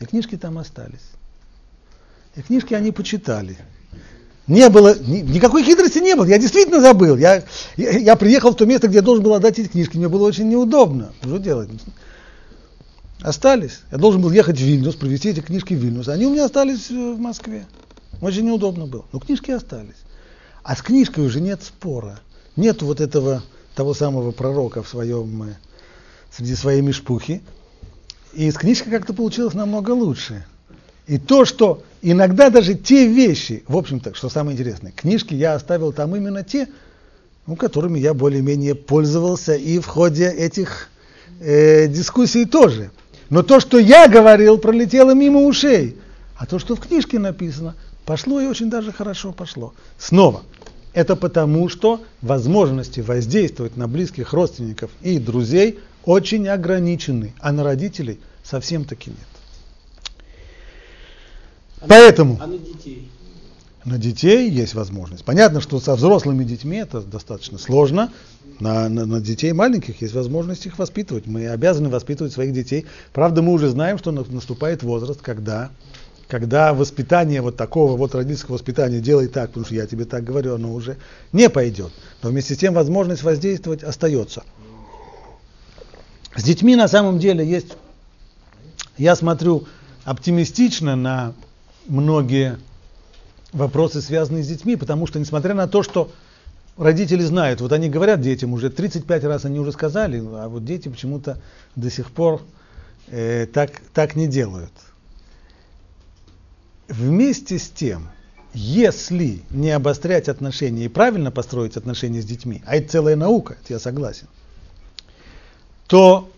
И книжки там остались. И книжки они почитали. Не было, ни- никакой хитрости не было, я действительно забыл. Я, я, я приехал в то место, где я должен был отдать эти книжки, мне было очень неудобно. Что делать? Остались. Я должен был ехать в Вильнюс, привезти эти книжки в Вильнюс. Они у меня остались э, в Москве. Очень неудобно было. Но книжки остались. А с книжкой уже нет спора. Нет вот этого того самого пророка в своем, э, среди своей мешпухи. И с книжкой как-то получилось намного лучше. И то, что иногда даже те вещи, в общем-то, что самое интересное, книжки я оставил там именно те, ну, которыми я более-менее пользовался и в ходе этих э, дискуссий тоже. Но то, что я говорил, пролетело мимо ушей. А то, что в книжке написано, пошло и очень даже хорошо пошло. Снова, это потому, что возможности воздействовать на близких родственников и друзей очень ограничены, а на родителей совсем таки нет. А Поэтому А на детей? на детей есть возможность. Понятно, что со взрослыми детьми это достаточно сложно. На, на- на детей маленьких есть возможность их воспитывать. Мы обязаны воспитывать своих детей. Правда, мы уже знаем, что на- наступает возраст, когда, когда воспитание вот такого вот родительского воспитания делай так, потому что я тебе так говорю, оно уже не пойдет. Но вместе с тем возможность воздействовать остается. С детьми на самом деле есть, я смотрю оптимистично на многие вопросы, связанные с детьми, потому что, несмотря на то, что родители знают, вот они говорят детям уже 35 раз они уже сказали, а вот дети почему-то до сих пор э, так, так не делают. Вместе с тем, если не обострять отношения и правильно построить отношения с детьми, а это целая наука, это я согласен, то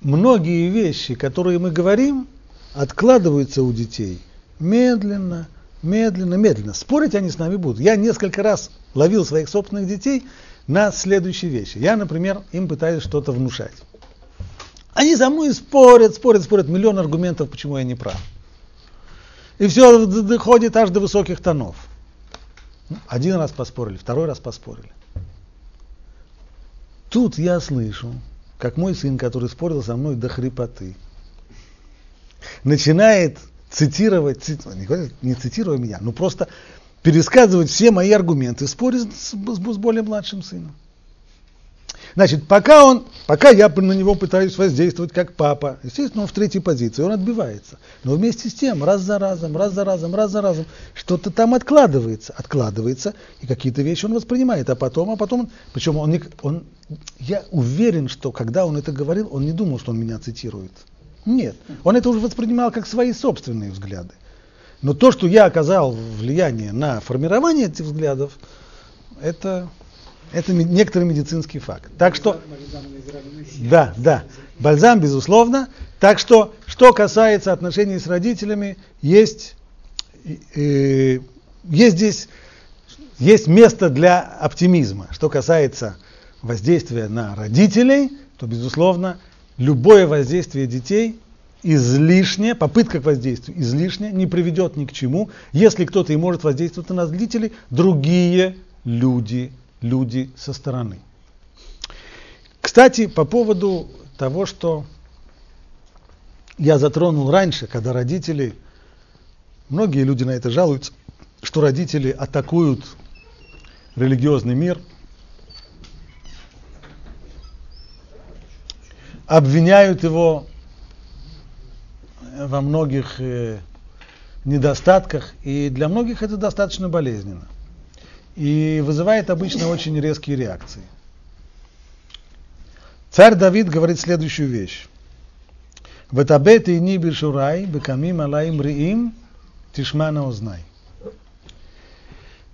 многие вещи, которые мы говорим, откладываются у детей медленно, медленно, медленно. Спорить они с нами будут. Я несколько раз ловил своих собственных детей на следующие вещи. Я, например, им пытаюсь что-то внушать. Они за мной спорят, спорят, спорят, миллион аргументов, почему я не прав. И все доходит аж до высоких тонов. Один раз поспорили, второй раз поспорили. Тут я слышу, как мой сын, который спорил со мной до хрипоты, начинает цитировать, цит, не цитируя меня, но просто пересказывать все мои аргументы споре с, с, с более младшим сыном. Значит, пока он, пока я на него пытаюсь воздействовать как папа, естественно, он в третьей позиции, он отбивается. Но вместе с тем, раз за разом, раз за разом, раз за разом, что-то там откладывается, откладывается, и какие-то вещи он воспринимает, а потом, а потом, причем он, он, я уверен, что когда он это говорил, он не думал, что он меня цитирует. Нет, он это уже воспринимал как свои собственные взгляды. Но то, что я оказал влияние на формирование этих взглядов, это это некоторый медицинский факт. Так что, да, да, бальзам, безусловно. Так что, что касается отношений с родителями, есть, э, есть здесь есть место для оптимизма. Что касается воздействия на родителей, то, безусловно, любое воздействие детей излишне, попытка к воздействию излишне, не приведет ни к чему. Если кто-то и может воздействовать на нас, родителей, другие люди люди со стороны. Кстати, по поводу того, что я затронул раньше, когда родители, многие люди на это жалуются, что родители атакуют религиозный мир, обвиняют его во многих э, недостатках, и для многих это достаточно болезненно и вызывает обычно очень резкие реакции. Царь Давид говорит следующую вещь. Ветабет и ни бешурай, бекамим алаим риим, тишмана узнай.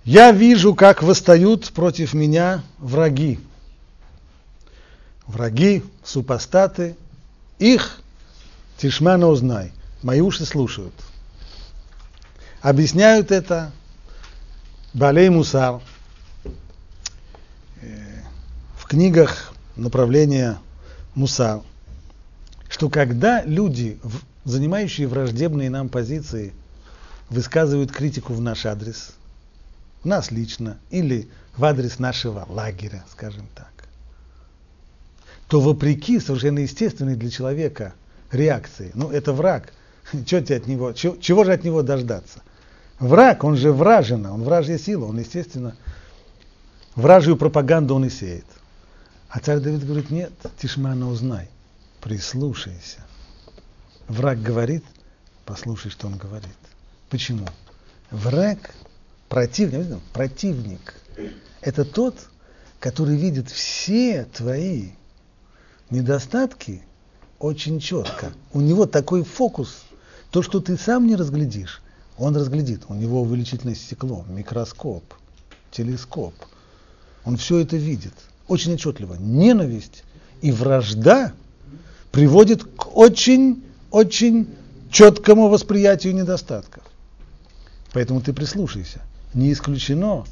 Я вижу, как восстают против меня враги. Враги, супостаты, их тишмана узнай. Мои уши слушают. Объясняют это Балей Мусар э, в книгах направления Мусар, что когда люди, занимающие враждебные нам позиции, высказывают критику в наш адрес, нас лично, или в адрес нашего лагеря, скажем так, то вопреки совершенно естественной для человека реакции, ну это враг, что тебе от него, чего, чего же от него дождаться – Враг, он же вражина, он вражья сила, он, естественно, вражью пропаганду он и сеет. А царь Давид говорит, нет, Тишмана узнай, прислушайся. Враг говорит, послушай, что он говорит. Почему? Враг, противник, противник, это тот, который видит все твои недостатки очень четко. У него такой фокус, то, что ты сам не разглядишь, он разглядит, у него увеличительное стекло, микроскоп, телескоп. Он все это видит очень отчетливо. Ненависть и вражда приводит к очень-очень четкому восприятию недостатков. Поэтому ты прислушайся. Не исключено,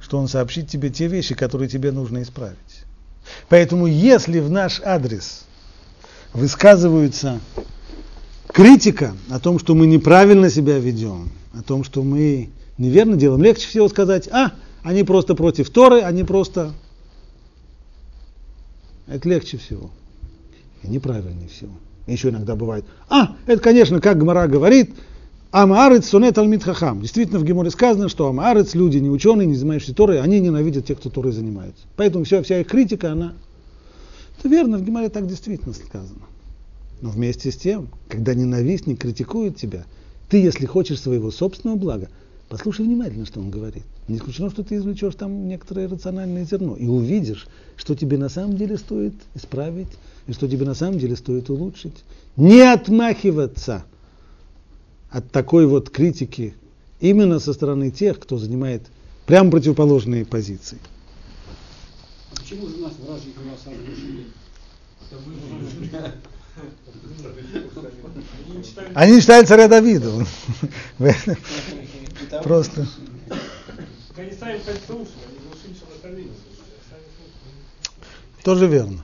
что он сообщит тебе те вещи, которые тебе нужно исправить. Поэтому если в наш адрес высказываются критика о том, что мы неправильно себя ведем, о том, что мы неверно делаем, легче всего сказать, а, они просто против Торы, они просто... Это легче всего. И неправильнее всего. Еще иногда бывает, а, это, конечно, как Гмара говорит, Амаарец сонет алмит хахам. Действительно, в Геморе сказано, что Амаарец, люди не ученые, не занимающиеся Торой, они ненавидят тех, кто Торой занимается. Поэтому вся, вся их критика, она... Это верно, в Геморе так действительно сказано. Но вместе с тем, когда ненавистник критикует тебя, ты, если хочешь своего собственного блага, послушай внимательно, что он говорит. Не исключено, что ты извлечешь там некоторое рациональное зерно и увидишь, что тебе на самом деле стоит исправить и что тебе на самом деле стоит улучшить. Не отмахиваться от такой вот критики именно со стороны тех, кто занимает прямо противоположные позиции. Почему же нас вражьи голоса они не читали царя Давида. Просто. Тоже верно.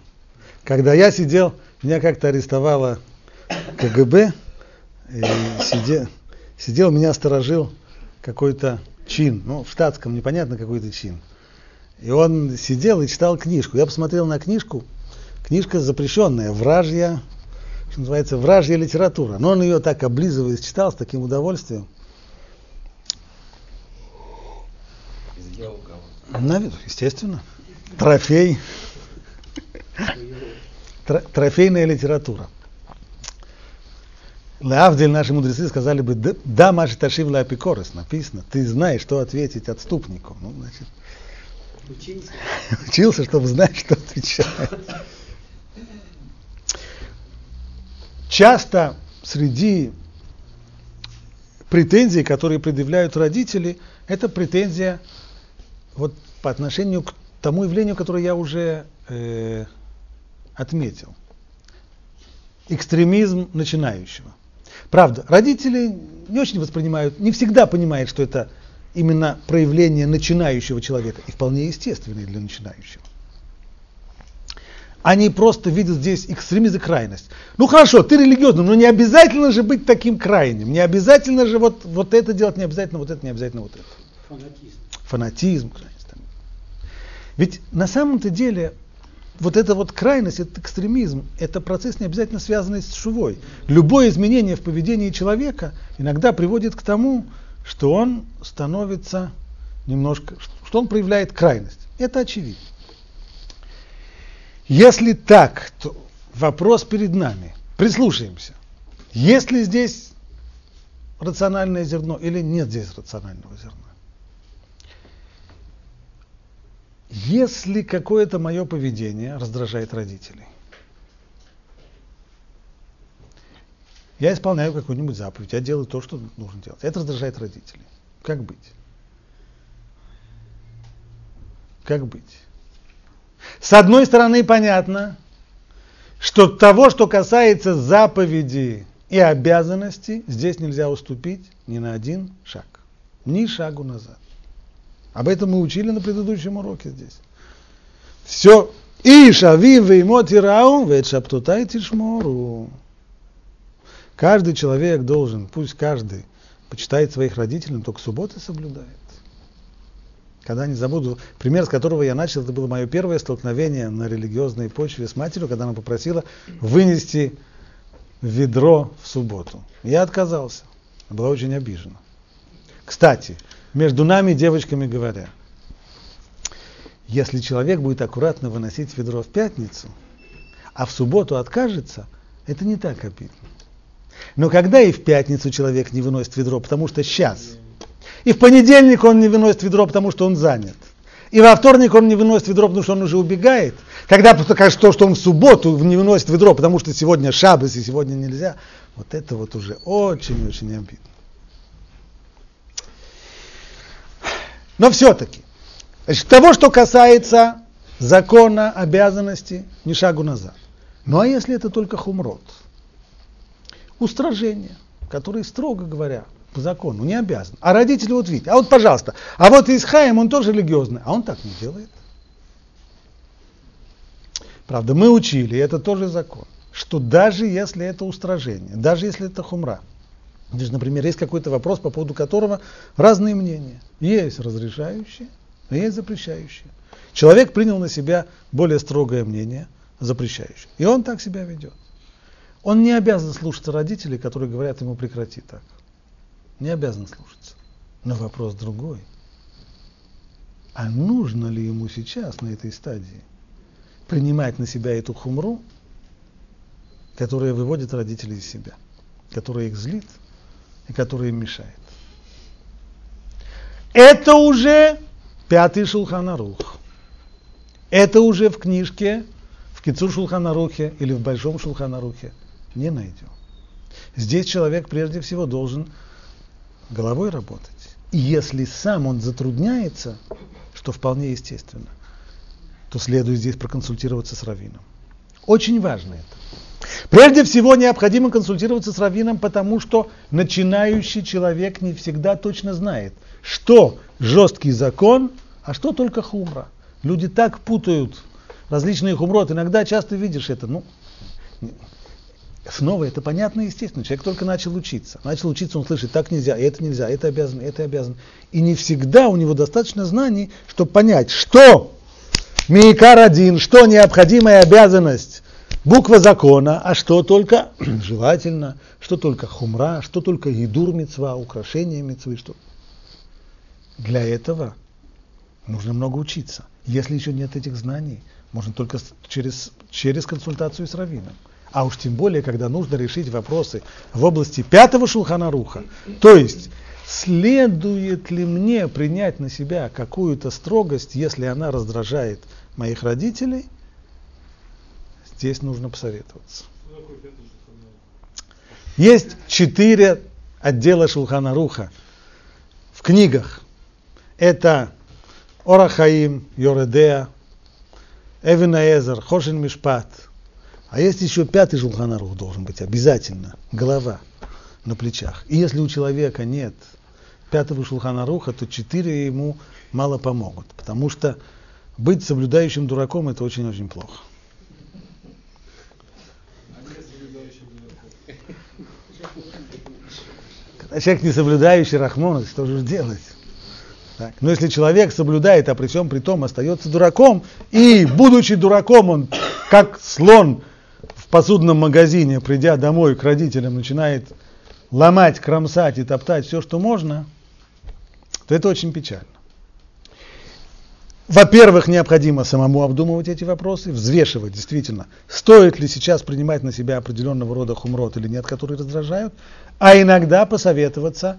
Когда я сидел, меня как-то арестовала КГБ, и сидел, сидел, меня сторожил какой-то чин, ну, в штатском непонятно какой-то чин. И он сидел и читал книжку. Я посмотрел на книжку, книжка запрещенная, вражья, что называется, вражья литература. Но он ее так облизывая читал с таким удовольствием. Сделал кого? На, естественно. Трофей. Тро- Трофейная литература. Лавдель наши мудрецы сказали бы, «Да- Маши Ташив Апикорес, написано, ты знаешь, что ответить отступнику. Ну, значит, Учился. учился, чтобы знать, что отвечать. Часто среди претензий, которые предъявляют родители, это претензия вот по отношению к тому явлению, которое я уже э, отметил. Экстремизм начинающего. Правда, родители не очень воспринимают, не всегда понимают, что это именно проявление начинающего человека, и вполне естественное для начинающего. Они просто видят здесь экстремизм и крайность. Ну хорошо, ты религиозный, но не обязательно же быть таким крайним. Не обязательно же вот, вот это делать, не обязательно вот это, не обязательно вот это. Фанатизм. Фанатизм, крайность. Ведь на самом-то деле вот эта вот крайность, этот экстремизм, это процесс не обязательно связанный с шувой. Любое изменение в поведении человека иногда приводит к тому, что он становится немножко, что он проявляет крайность. Это очевидно. Если так, то вопрос перед нами. Прислушаемся. Есть ли здесь рациональное зерно или нет здесь рационального зерна? Если какое-то мое поведение раздражает родителей, я исполняю какую-нибудь заповедь, я делаю то, что нужно делать. Это раздражает родителей. Как быть? Как быть? С одной стороны, понятно, что того, что касается заповеди и обязанностей, здесь нельзя уступить ни на один шаг. Ни шагу назад. Об этом мы учили на предыдущем уроке здесь. Все. И шавив веймот ирау, вет шаптутай тишмору. Каждый человек должен, пусть каждый почитает своих родителей, но только субботы соблюдает. Когда не забуду, пример, с которого я начал, это было мое первое столкновение на религиозной почве с матерью, когда она попросила вынести ведро в субботу. Я отказался. Была очень обижена. Кстати, между нами, девочками говоря, если человек будет аккуратно выносить ведро в пятницу, а в субботу откажется, это не так обидно. Но когда и в пятницу человек не выносит ведро, потому что сейчас, и в понедельник он не выносит ведро, потому что он занят, и во вторник он не выносит ведро, потому что он уже убегает, когда кажется, то, что он в субботу не выносит ведро, потому что сегодня шабас и сегодня нельзя, вот это вот уже очень-очень обидно. Но все-таки, значит, того, что касается закона, обязанности, ни шагу назад. Ну а если это только хумрот? Устражение, которые, строго говоря, по закону не обязан. А родители вот видите, а вот пожалуйста, а вот Исхаем, он тоже религиозный, а он так не делает. Правда, мы учили, и это тоже закон, что даже если это устражение, даже если это хумра, Даже, например, есть какой-то вопрос, по поводу которого разные мнения. Есть разрешающие, а есть запрещающие. Человек принял на себя более строгое мнение, запрещающее. И он так себя ведет. Он не обязан слушаться родителей, которые говорят ему прекрати так. Не обязан слушаться. Но вопрос другой. А нужно ли ему сейчас на этой стадии принимать на себя эту хумру, которая выводит родителей из себя, которая их злит и которая им мешает? Это уже пятый Шулханарух. Это уже в книжке, в Кицур Шулханарухе или в Большом Шулханарухе не найдем. Здесь человек прежде всего должен головой работать. И если сам он затрудняется, что вполне естественно, то следует здесь проконсультироваться с раввином. Очень важно это. Прежде всего необходимо консультироваться с раввином, потому что начинающий человек не всегда точно знает, что жесткий закон, а что только хумра. Люди так путают различные хумрот. Иногда часто видишь это. Ну, Снова это понятно и естественно. Человек только начал учиться. Начал учиться, он слышит, так нельзя, это нельзя, это обязан, это обязан. И не всегда у него достаточно знаний, чтобы понять, что Мейкар один, что необходимая обязанность, буква закона, а что только желательно, что только хумра, что только едур мецва, украшение мецвы, что. Для этого нужно много учиться. Если еще нет этих знаний, можно только через, через консультацию с раввином. А уж тем более, когда нужно решить вопросы в области пятого шулханаруха. То есть, следует ли мне принять на себя какую-то строгость, если она раздражает моих родителей, здесь нужно посоветоваться. Есть четыре отдела Шулханаруха в книгах. Это Орахаим, Йоредеа, Эвинаэзер, Хошин Мишпат – а есть еще пятый Шулханарух должен быть обязательно, голова на плечах. И если у человека нет пятого Шулханаруха, то четыре ему мало помогут, потому что быть соблюдающим дураком это очень-очень плохо. Когда человек не соблюдающий Рахмон, что же делать? Так. Но если человек соблюдает, а при всем при том остается дураком, и будучи дураком, он как слон посудном магазине, придя домой к родителям, начинает ломать, кромсать и топтать все, что можно, то это очень печально. Во-первых, необходимо самому обдумывать эти вопросы, взвешивать действительно, стоит ли сейчас принимать на себя определенного рода хумрот или нет, которые раздражают, а иногда посоветоваться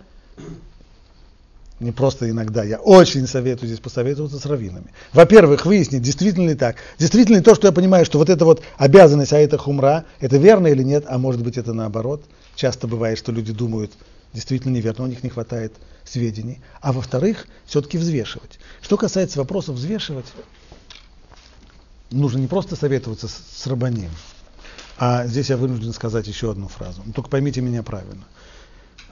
не просто иногда, я очень советую здесь посоветоваться с раввинами. Во-первых, выяснить, действительно ли так. Действительно ли то, что я понимаю, что вот эта вот обязанность, а это хумра, это верно или нет, а может быть это наоборот. Часто бывает, что люди думают, действительно неверно, у них не хватает сведений. А во-вторых, все-таки взвешивать. Что касается вопросов взвешивать, нужно не просто советоваться с, с рабаним, а здесь я вынужден сказать еще одну фразу. Но только поймите меня правильно.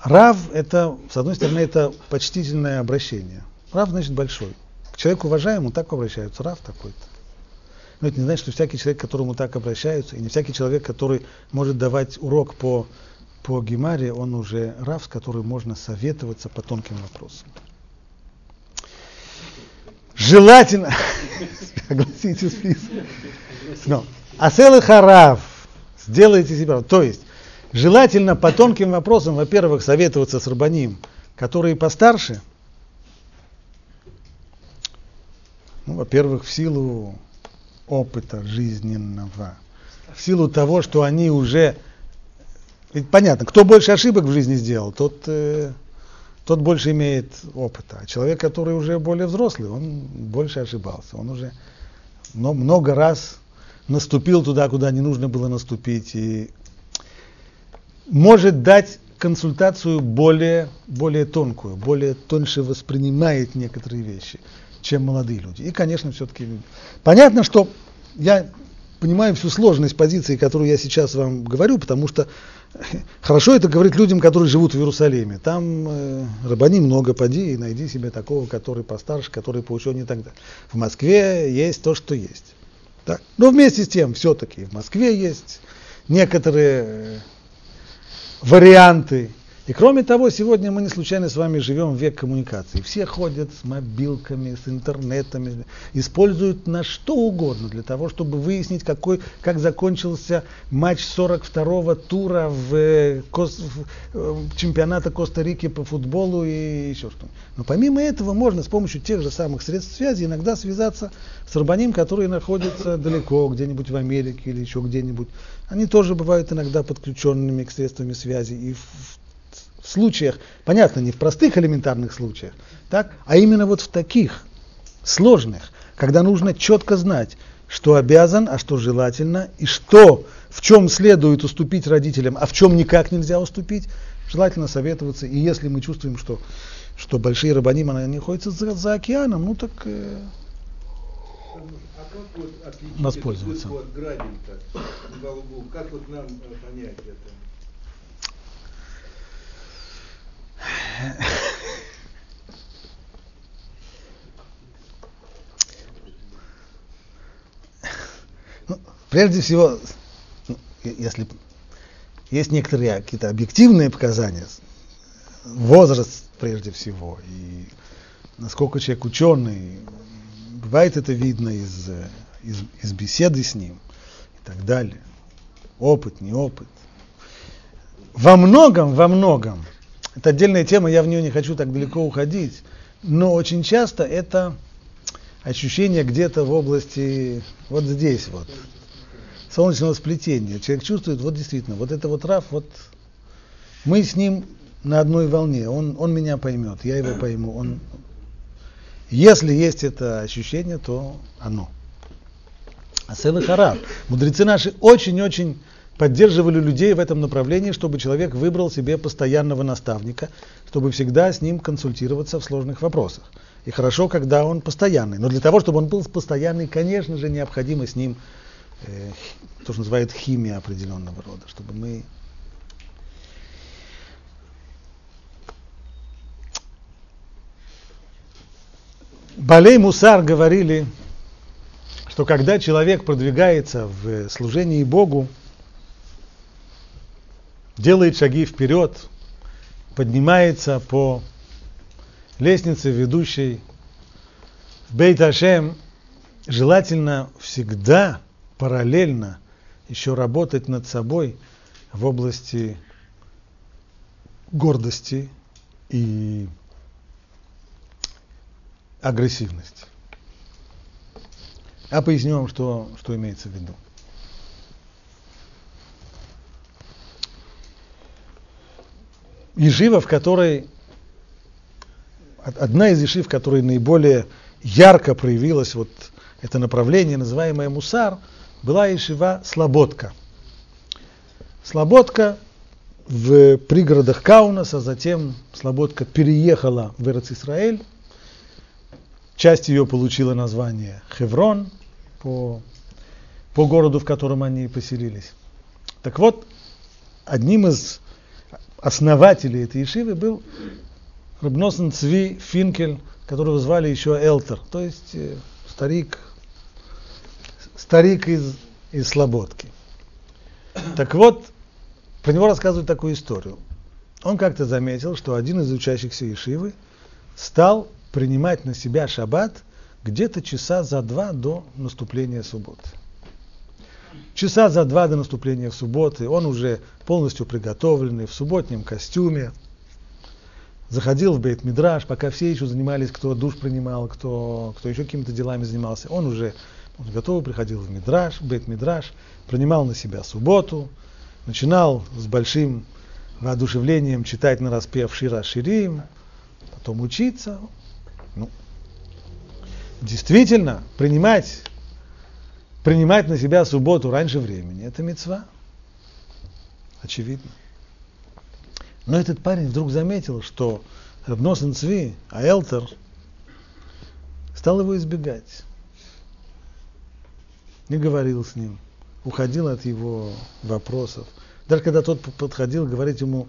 Рав – это, с одной стороны, это почтительное обращение. Рав значит большой. К человеку уважаемому так обращаются, Рав такой-то. Но это не значит, что всякий человек, к которому так обращаются, и не всякий человек, который может давать урок по, по Гемаре, он уже Рав, с которым можно советоваться по тонким вопросам. Желательно, согласитесь, но Аселы Харав, сделайте себе, то есть Желательно по тонким вопросам, во-первых, советоваться с Рабаним, которые постарше. Ну, во-первых, в силу опыта жизненного, в силу того, что они уже... Ведь понятно, кто больше ошибок в жизни сделал, тот, э, тот больше имеет опыта. А человек, который уже более взрослый, он больше ошибался. Он уже но много раз наступил туда, куда не нужно было наступить, и может дать консультацию более, более тонкую, более тоньше воспринимает некоторые вещи, чем молодые люди. И, конечно, все-таки понятно, что я понимаю всю сложность позиции, которую я сейчас вам говорю, потому что хорошо это говорит людям, которые живут в Иерусалиме. Там э, рабани много, поди и найди себе такого, который постарше, который поученее и так далее. В Москве есть то, что есть. Так. Но вместе с тем, все-таки в Москве есть некоторые варианты. И кроме того, сегодня мы не случайно с вами живем в век коммуникации. Все ходят с мобилками, с интернетами, используют на что угодно для того, чтобы выяснить, какой, как закончился матч 42-го тура в, э, в, в э, чемпионата Коста-Рики по футболу и еще что-то. Но помимо этого можно с помощью тех же самых средств связи иногда связаться с рабаним, которые находятся далеко, где-нибудь в Америке или еще где-нибудь они тоже бывают иногда подключенными к средствам связи. И в, в случаях, понятно, не в простых элементарных случаях, так, а именно вот в таких сложных, когда нужно четко знать, что обязан, а что желательно, и что, в чем следует уступить родителям, а в чем никак нельзя уступить, желательно советоваться. И если мы чувствуем, что, что большие рабаним, они находятся за, за океаном, ну так э, как вот отличить воспользоваться. от как вот нам понять это? Ну, прежде всего, ну, если Есть некоторые какие-то объективные показания, возраст прежде всего, и насколько человек ученый, бывает это видно из, из, из беседы с ним и так далее. Опыт, не опыт. Во многом, во многом, это отдельная тема, я в нее не хочу так далеко уходить, но очень часто это ощущение где-то в области, вот здесь вот, солнечного сплетения. Человек чувствует, вот действительно, вот это вот Раф, вот мы с ним на одной волне, он, он меня поймет, я его пойму. Он... Если есть это ощущение, то оно. А Хараб. Мудрецы наши очень-очень поддерживали людей в этом направлении, чтобы человек выбрал себе постоянного наставника, чтобы всегда с ним консультироваться в сложных вопросах. И хорошо, когда он постоянный. Но для того, чтобы он был постоянный, конечно же, необходимо с ним э, то, что называют химия определенного рода, чтобы мы Балей Мусар говорили, что когда человек продвигается в служении Богу, делает шаги вперед, поднимается по лестнице, ведущей в Бейт Ашем, желательно всегда параллельно еще работать над собой в области гордости и агрессивности. Я поясню вам, что, что имеется в виду. Ежива, в которой одна из ешив, в которой наиболее ярко проявилось вот это направление, называемое мусар, была ешива Слободка. Слободка в пригородах Каунаса, затем Слободка переехала в Эрцисраэль. Часть ее получила название Хеврон по, по городу, в котором они поселились. Так вот, одним из основателей этой ешивы был Рабносен Цви Финкель, которого звали еще Элтер, то есть э, старик, старик из, из Слободки. Так вот, про него рассказывают такую историю. Он как-то заметил, что один из учащихся Ешивы стал принимать на себя шаббат где-то часа за два до наступления субботы. Часа за два до наступления субботы он уже полностью приготовленный, в субботнем костюме, заходил в бейт мидраш, пока все еще занимались, кто душ принимал, кто, кто еще какими-то делами занимался. Он уже он готов приходил в мидраш, бейт мидраш, принимал на себя субботу, начинал с большим воодушевлением читать на распев Шира Ширим, потом учиться. Ну, действительно, принимать, принимать на себя субботу раньше времени, это мецва. Очевидно. Но этот парень вдруг заметил, что Рабносен Цви, а Элтер, стал его избегать. Не говорил с ним, уходил от его вопросов. Даже когда тот подходил, говорить ему,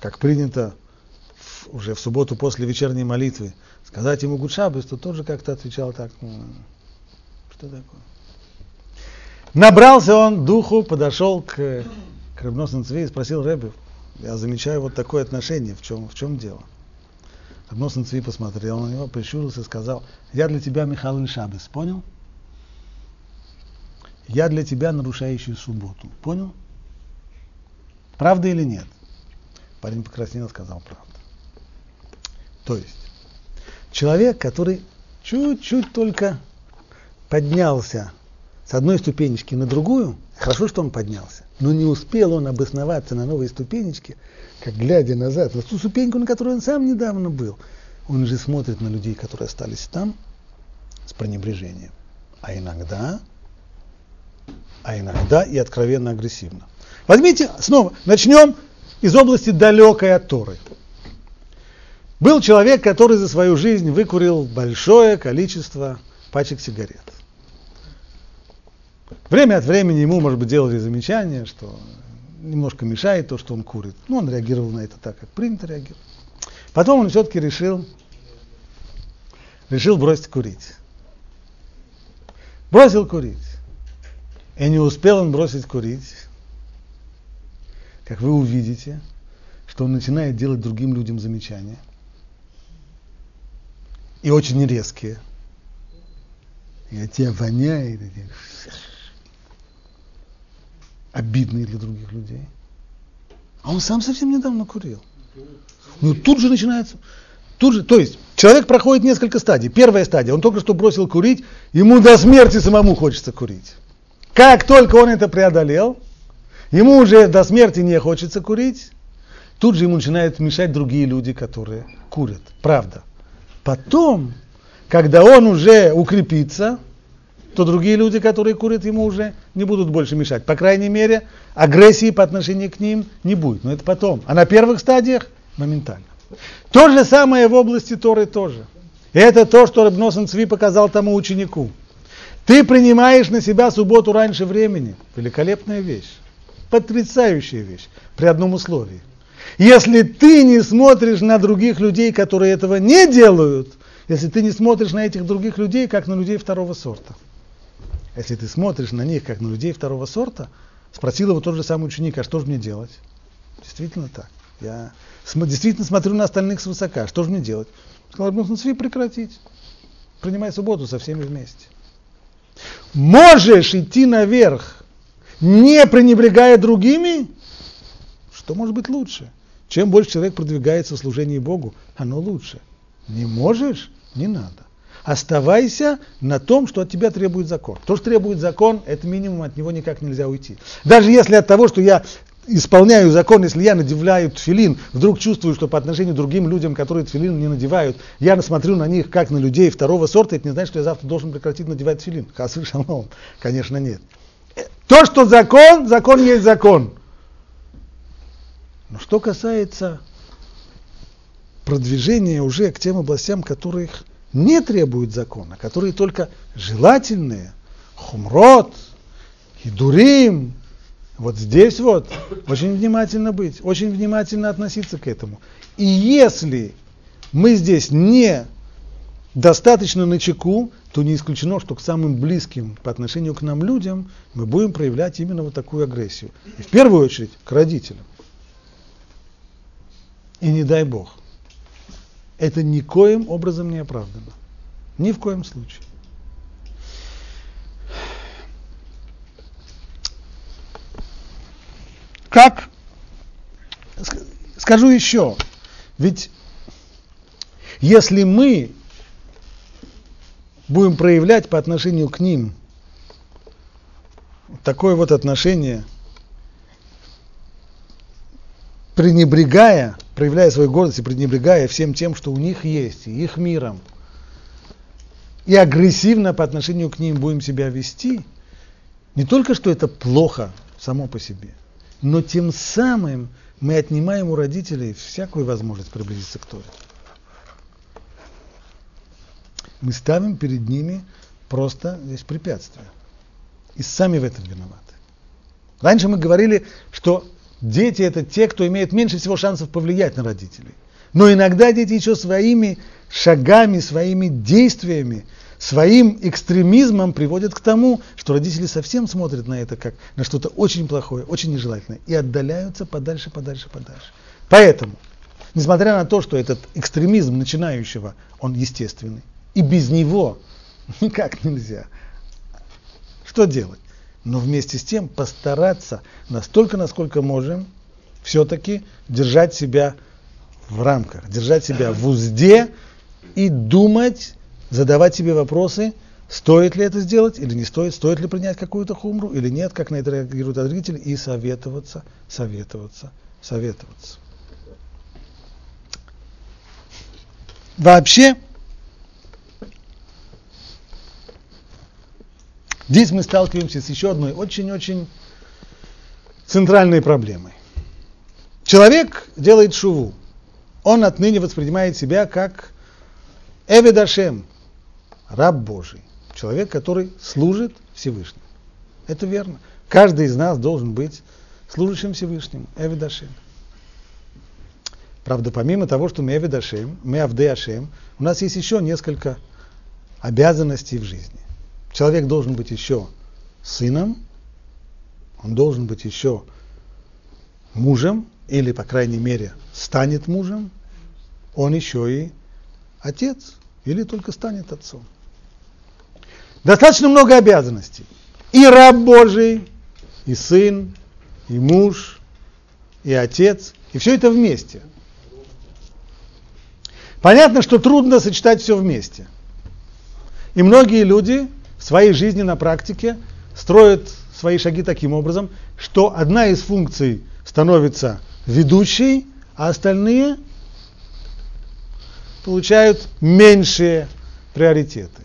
как принято уже в субботу после вечерней молитвы, сказать ему Гудшабыс, то тот же как-то отвечал так, что такое. Набрался он духу, подошел к, к Цви и спросил Рэбе, я замечаю вот такое отношение. В чем, в чем дело? Обносный Цви посмотрел на него, прищурился и сказал, я для тебя Михаил Шабес, понял? Я для тебя нарушающий субботу, понял? Правда или нет? Парень покраснел сказал правду. То есть, человек, который чуть-чуть только поднялся с одной ступенечки на другую, хорошо, что он поднялся, но не успел он обосноваться на новой ступенечке, как глядя назад, на ту ступеньку, на которой он сам недавно был, он уже смотрит на людей, которые остались там, с пренебрежением. А иногда, а иногда и откровенно агрессивно. Возьмите снова, начнем из области далекой от Торы. Был человек, который за свою жизнь выкурил большое количество пачек сигарет. Время от времени ему, может быть, делали замечание, что немножко мешает то, что он курит. Ну, он реагировал на это так, как принято реагировать. Потом он все-таки решил, решил бросить курить. Бросил курить. И не успел он бросить курить, как вы увидите, что он начинает делать другим людям замечания. И очень резкие. И от тебя воняет. И обидные для других людей. А он сам совсем недавно курил. Ну тут же начинается, тут же, то есть человек проходит несколько стадий. Первая стадия, он только что бросил курить, ему до смерти самому хочется курить. Как только он это преодолел, ему уже до смерти не хочется курить, тут же ему начинают мешать другие люди, которые курят. Правда. Потом, когда он уже укрепится, то другие люди, которые курят, ему уже не будут больше мешать. По крайней мере, агрессии по отношению к ним не будет. Но это потом. А на первых стадиях моментально. То же самое в области Торы тоже. Это то, что Рабносен Цви показал тому ученику. Ты принимаешь на себя субботу раньше времени. Великолепная вещь. Потрясающая вещь. При одном условии. Если ты не смотришь на других людей, которые этого не делают, если ты не смотришь на этих других людей, как на людей второго сорта. Если ты смотришь на них, как на людей второго сорта, спросил его тот же самый ученик, а что же мне делать? Действительно так. Я действительно смотрю на остальных свысока. Что же мне делать? Сказал Рабнусви прекратить. Принимай субботу со всеми вместе. Можешь идти наверх, не пренебрегая другими? Что может быть лучше? Чем больше человек продвигается в служении Богу, оно лучше. Не можешь? Не надо. Оставайся на том, что от тебя требует закон. То, что требует закон, это минимум, от него никак нельзя уйти. Даже если от того, что я исполняю закон, если я надевляю тфилин, вдруг чувствую, что по отношению к другим людям, которые тфилин не надевают, я смотрю на них как на людей второго сорта, это не значит, что я завтра должен прекратить надевать тфилин. Хасы шалом. Конечно, нет. То, что закон, закон есть закон. Но что касается продвижения уже к тем областям, которых не требуют закона, которые только желательные, хумрот, хидурим, вот здесь вот очень внимательно быть, очень внимательно относиться к этому. И если мы здесь не достаточно на чеку, то не исключено, что к самым близким по отношению к нам людям мы будем проявлять именно вот такую агрессию. И в первую очередь к родителям. И не дай Бог – это никоим образом не оправдано. Ни в коем случае. Как? Скажу еще. Ведь если мы будем проявлять по отношению к ним такое вот отношение, пренебрегая проявляя свою гордость и пренебрегая всем тем, что у них есть, и их миром, и агрессивно по отношению к ним будем себя вести, не только что это плохо само по себе, но тем самым мы отнимаем у родителей всякую возможность приблизиться к Торе. Мы ставим перед ними просто здесь препятствия. И сами в этом виноваты. Раньше мы говорили, что Дети это те, кто имеет меньше всего шансов повлиять на родителей. Но иногда дети еще своими шагами, своими действиями, своим экстремизмом приводят к тому, что родители совсем смотрят на это как на что-то очень плохое, очень нежелательное и отдаляются подальше, подальше, подальше. Поэтому, несмотря на то, что этот экстремизм начинающего, он естественный, и без него никак нельзя, что делать? Но вместе с тем постараться настолько, насколько можем, все-таки держать себя в рамках, держать себя в узде и думать, задавать себе вопросы, стоит ли это сделать или не стоит, стоит ли принять какую-то хумру или нет, как на это реагируют родители, и советоваться, советоваться, советоваться. Вообще, Здесь мы сталкиваемся с еще одной очень-очень центральной проблемой. Человек делает шуву. Он отныне воспринимает себя как Эведашем, раб Божий. Человек, который служит Всевышнему. Это верно. Каждый из нас должен быть служащим Всевышнему, Эведашем. Правда, помимо того, что мы Эведашем, мы Авдеашем, у нас есть еще несколько обязанностей в жизни. Человек должен быть еще сыном, он должен быть еще мужем, или, по крайней мере, станет мужем, он еще и отец, или только станет отцом. Достаточно много обязанностей. И раб Божий, и сын, и муж, и отец, и все это вместе. Понятно, что трудно сочетать все вместе. И многие люди своей жизни на практике строят свои шаги таким образом, что одна из функций становится ведущей, а остальные получают меньшие приоритеты.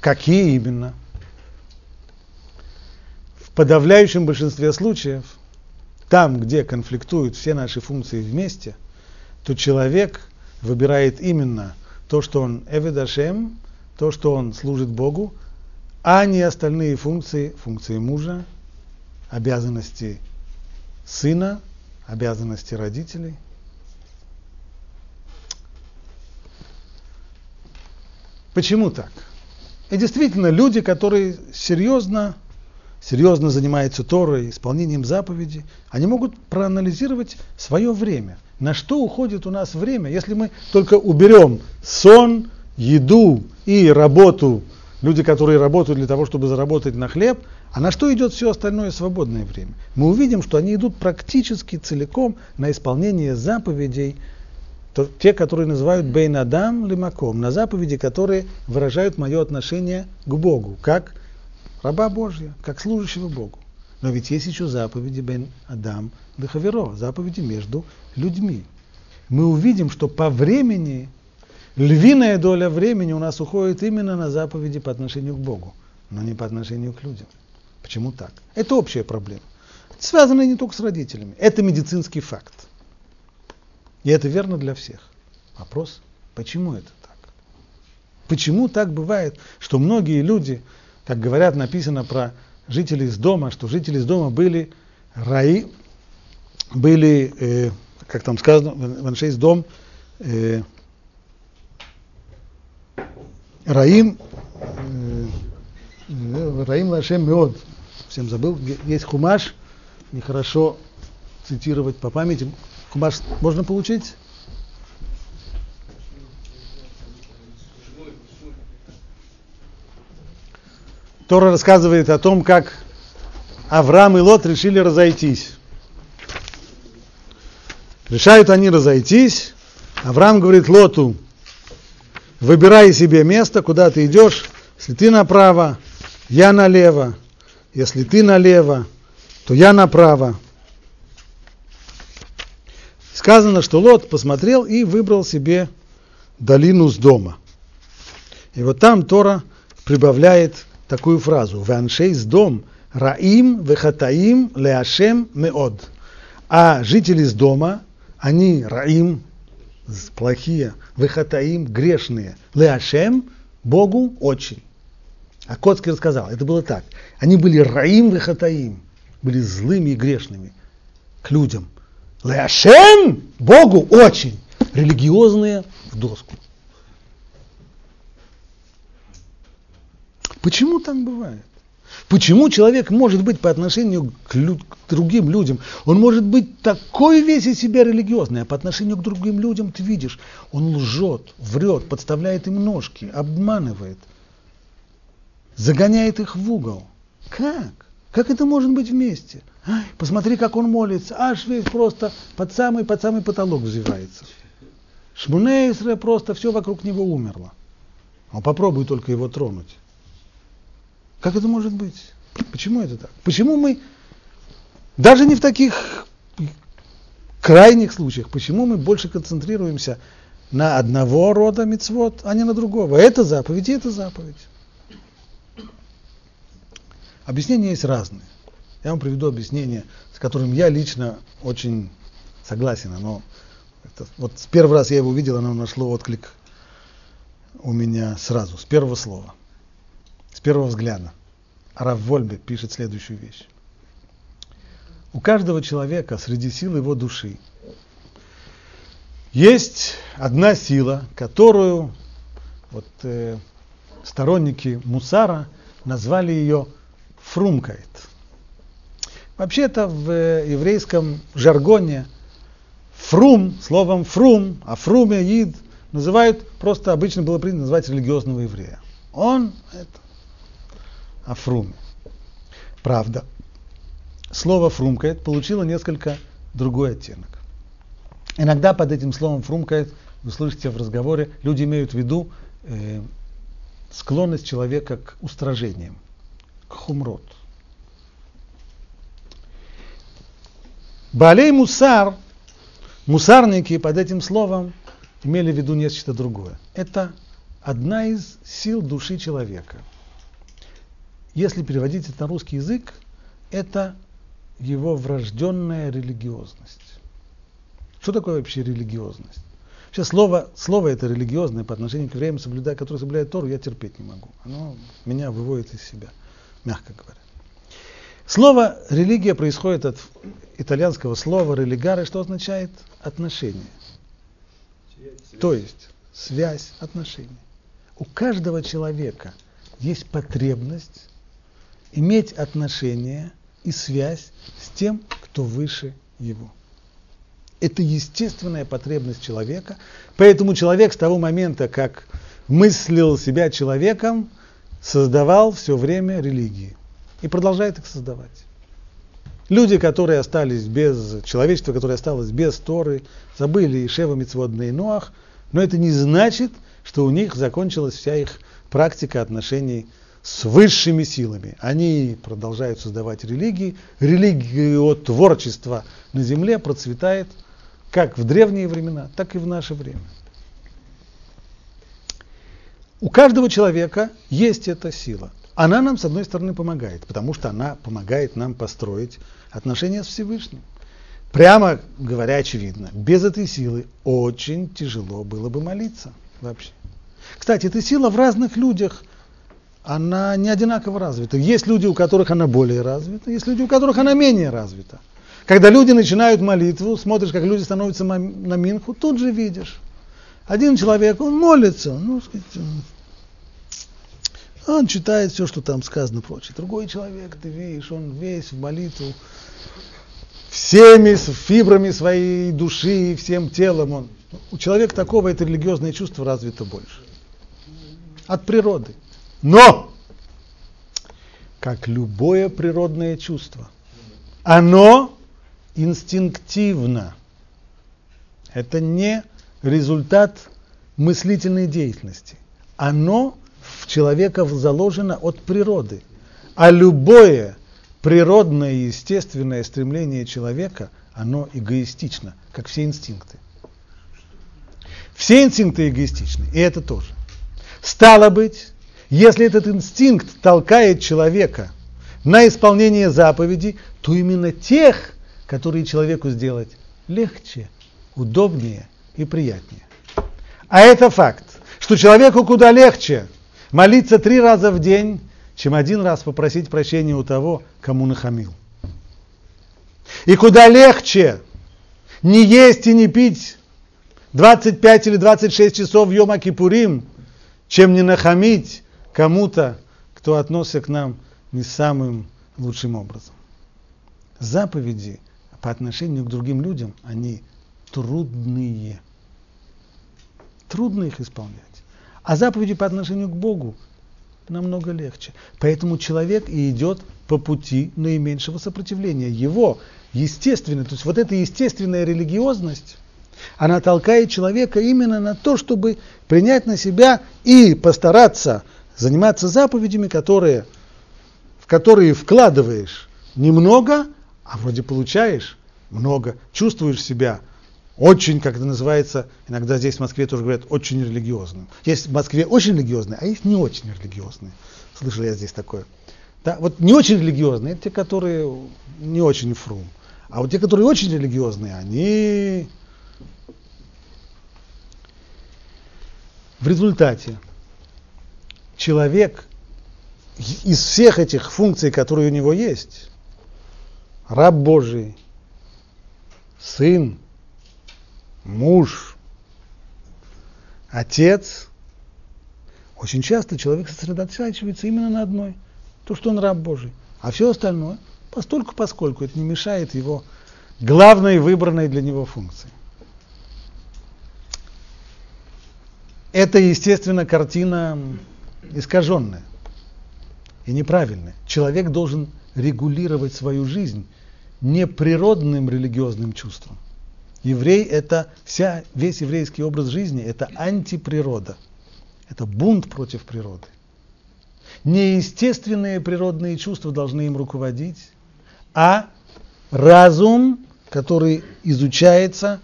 Какие именно? В подавляющем большинстве случаев, там, где конфликтуют все наши функции вместе, то человек выбирает именно то, что он эведашем, то, что он служит Богу, а не остальные функции, функции мужа, обязанности сына, обязанности родителей. Почему так? И действительно, люди, которые серьезно, серьезно занимаются Торой, исполнением заповедей, они могут проанализировать свое время. На что уходит у нас время, если мы только уберем сон, еду и работу, люди, которые работают для того, чтобы заработать на хлеб, а на что идет все остальное свободное время? Мы увидим, что они идут практически целиком на исполнение заповедей, то, те, которые называют Бейн Адам Лимаком, на заповеди, которые выражают мое отношение к Богу, как раба Божья, как служащего Богу. Но ведь есть еще заповеди Бен Адам Лехаверо, заповеди между людьми. Мы увидим, что по времени львиная доля времени у нас уходит именно на заповеди по отношению к Богу, но не по отношению к людям. Почему так? Это общая проблема. Это связано не только с родителями. Это медицинский факт. И это верно для всех. Вопрос, почему это так? Почему так бывает, что многие люди, как говорят, написано про жителей из дома, что жители из дома были раи, были, э, как там сказано, в из дом, э, Раим, э, Раим Лашем Меод, всем забыл, есть хумаш, нехорошо цитировать по памяти. Хумаш можно получить? Тора рассказывает о том, как Авраам и Лот решили разойтись. Решают они разойтись. Авраам говорит Лоту, выбирай себе место, куда ты идешь. Если ты направо, я налево. Если ты налево, то я направо. Сказано, что Лот посмотрел и выбрал себе долину с дома. И вот там Тора прибавляет такую фразу. Ваншей с дом раим вехатаим леашем меод. А жители с дома, они раим, плохие, вехатаим, грешные, леашем, Богу очень. А Коцкий рассказал, это было так. Они были раим вехатаим, были злыми и грешными к людям. Леашем, Богу очень. Религиозные в доску. Почему так бывает? Почему человек может быть по отношению к, лю- к другим людям, он может быть такой весь из себя религиозный, а по отношению к другим людям ты видишь, он лжет, врет, подставляет им ножки, обманывает, загоняет их в угол. Как? Как это может быть вместе? Ай, посмотри, как он молится, аж весь просто под самый, под самый потолок взвивается. Шмунейсре просто все вокруг него умерло. Он попробуй только его тронуть. Как это может быть? Почему это так? Почему мы, даже не в таких крайних случаях, почему мы больше концентрируемся на одного рода мецвод, а не на другого? Это заповедь и это заповедь. Объяснения есть разные. Я вам приведу объяснение, с которым я лично очень согласен. Но это, вот с первого раз я его увидел, оно нашло отклик у меня сразу, с первого слова, с первого взгляда. Рав Вольбе пишет следующую вещь. У каждого человека среди сил его души есть одна сила, которую вот, э, сторонники Мусара назвали ее фрумкает. Вообще-то в э, еврейском жаргоне фрум, словом фрум, а фруме, ид, называют, просто обычно было принято называть религиозного еврея. Он это афруме. Правда, слово фрумкает получило несколько другой оттенок. Иногда под этим словом фрумкает, вы слышите в разговоре, люди имеют в виду э, склонность человека к устражениям, к хумрот. Балей мусар, мусарники под этим словом имели в виду нечто другое. Это одна из сил души человека. Если переводить это на русский язык, это его врожденная религиозность. Что такое вообще религиозность? Вообще слово, слово это религиозное по отношению к евреям, соблюдая, которые соблюдают Тору, я терпеть не могу. Оно меня выводит из себя, мягко говоря. Слово религия происходит от итальянского слова религаре, что означает отношение. То есть связь, отношения. У каждого человека есть потребность иметь отношения и связь с тем, кто выше его. Это естественная потребность человека. Поэтому человек с того момента, как мыслил себя человеком, создавал все время религии. И продолжает их создавать. Люди, которые остались без, человечество, которое осталось без Торы, забыли и Шева Мицводный Ноах, но это не значит, что у них закончилась вся их практика отношений с высшими силами. Они продолжают создавать религии. Религия творчества на земле процветает как в древние времена, так и в наше время. У каждого человека есть эта сила. Она нам, с одной стороны, помогает, потому что она помогает нам построить отношения с Всевышним. Прямо говоря, очевидно, без этой силы очень тяжело было бы молиться вообще. Кстати, эта сила в разных людях, она не одинаково развита. Есть люди, у которых она более развита, есть люди, у которых она менее развита. Когда люди начинают молитву, смотришь, как люди становятся на Минху, тут же видишь. Один человек, он молится, ну, сказать, он читает все, что там сказано прочее. Другой человек, ты видишь, он весь в молитву, всеми фибрами своей души и всем телом. Он. У человека такого это религиозное чувство развито больше. От природы. Но, как любое природное чувство, оно инстинктивно. Это не результат мыслительной деятельности. Оно в человека заложено от природы. А любое природное и естественное стремление человека, оно эгоистично, как все инстинкты. Все инстинкты эгоистичны, и это тоже. Стало быть, если этот инстинкт толкает человека на исполнение заповедей, то именно тех, которые человеку сделать легче, удобнее и приятнее. А это факт, что человеку куда легче молиться три раза в день, чем один раз попросить прощения у того, кому нахамил. И куда легче не есть и не пить 25 или 26 часов в Йома Кипурим, чем не нахамить кому-то, кто относится к нам не самым лучшим образом. Заповеди по отношению к другим людям, они трудные. Трудно их исполнять. А заповеди по отношению к Богу намного легче. Поэтому человек и идет по пути наименьшего сопротивления. Его естественная, то есть вот эта естественная религиозность, она толкает человека именно на то, чтобы принять на себя и постараться заниматься заповедями, которые, в которые вкладываешь немного, а вроде получаешь много, чувствуешь себя очень, как это называется, иногда здесь в Москве тоже говорят, очень религиозным. Есть в Москве очень религиозные, а есть не очень религиозные. Слышал я здесь такое. Да, вот не очень религиозные, это те, которые не очень фрум. А вот те, которые очень религиозные, они в результате человек из всех этих функций, которые у него есть, раб Божий, сын, муж, отец, очень часто человек сосредотачивается именно на одной, то, что он раб Божий. А все остальное постольку поскольку это не мешает его главной выбранной для него функции. Это, естественно, картина искаженная и неправильная. Человек должен регулировать свою жизнь не природным религиозным чувством. Еврей – это вся, весь еврейский образ жизни – это антиприрода. Это бунт против природы. Неестественные природные чувства должны им руководить, а разум, который изучается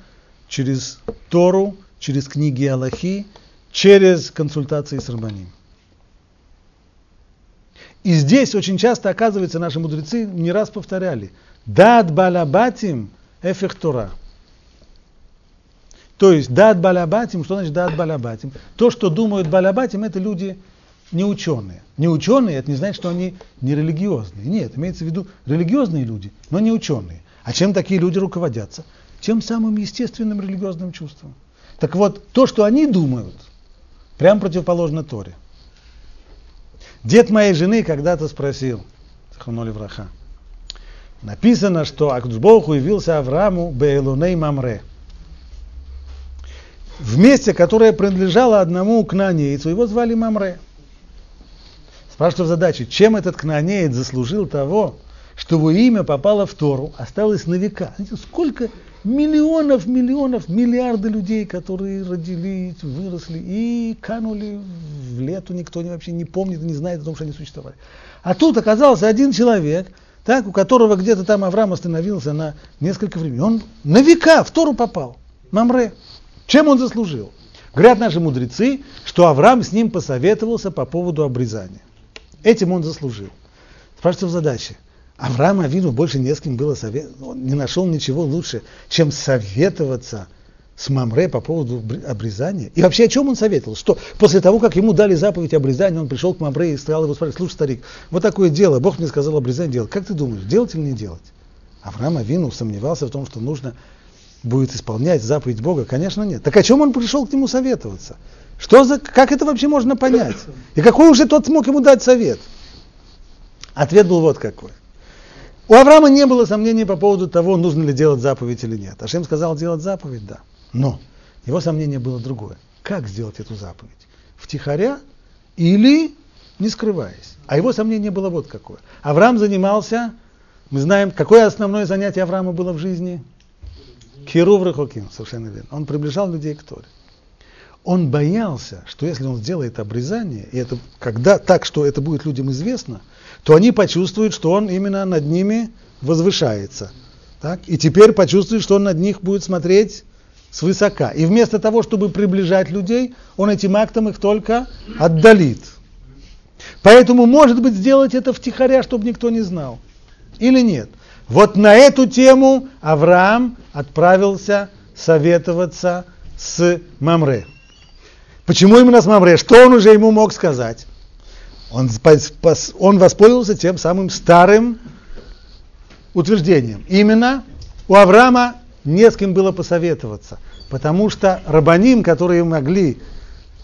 через Тору, через книги Аллахи, через консультации с Рабаним. И здесь очень часто, оказывается, наши мудрецы не раз повторяли, дат балабатим эффектура. То есть дат балабатим, что значит дат балабатим? То, что думают балабатим, это люди не ученые. Не ученые, это не значит, что они не религиозные. Нет, имеется в виду религиозные люди, но не ученые. А чем такие люди руководятся? Тем самым естественным религиозным чувством. Так вот, то, что они думают, прям противоположно Торе. Дед моей жены когда-то спросил, Ханоли Враха, написано, что Акдушбоху явился Аврааму Бейлуней Мамре. В месте, которое принадлежало одному кнанейцу, его звали Мамре. Спрашивают в задаче, чем этот кнаанеец заслужил того, что его имя попало в Тору, осталось на века. Знаете, сколько миллионов, миллионов, миллиарды людей, которые родились, выросли и канули в лету, никто не, вообще не помнит, не знает о том, что они существовали. А тут оказался один человек, так, у которого где-то там Авраам остановился на несколько времени. Он на века в Тору попал. Мамре. Чем он заслужил? Говорят наши мудрецы, что Авраам с ним посоветовался по поводу обрезания. Этим он заслужил. Спрашивается в задаче. Авраам Авину больше не с кем было совет, он не нашел ничего лучше, чем советоваться с Мамре по поводу обрезания. И вообще о чем он советовал? Что после того, как ему дали заповедь обрезания, он пришел к Мамре и стал его спрашивать, слушай, старик, вот такое дело, Бог мне сказал обрезание делать. Как ты думаешь, делать или не делать? Авраам Авину сомневался в том, что нужно будет исполнять заповедь Бога. Конечно, нет. Так о чем он пришел к нему советоваться? Что за, как это вообще можно понять? И какой уже тот смог ему дать совет? Ответ был вот какой. У Авраама не было сомнений по поводу того, нужно ли делать заповедь или нет. Ашем сказал делать заповедь, да. Но его сомнение было другое. Как сделать эту заповедь? Втихаря или не скрываясь? А его сомнение было вот какое. Авраам занимался, мы знаем, какое основное занятие Авраама было в жизни? Кирув Рехоким, совершенно верно. Он приближал людей к Торе он боялся, что если он сделает обрезание, и это когда так, что это будет людям известно, то они почувствуют, что он именно над ними возвышается. Так? И теперь почувствуют, что он над них будет смотреть свысока. И вместо того, чтобы приближать людей, он этим актом их только отдалит. Поэтому, может быть, сделать это втихаря, чтобы никто не знал. Или нет? Вот на эту тему Авраам отправился советоваться с Мамре. Почему именно с Мамре? Что он уже ему мог сказать? Он, он воспользовался тем самым старым утверждением. Именно у Авраама не с кем было посоветоваться, потому что рабаним, которые могли,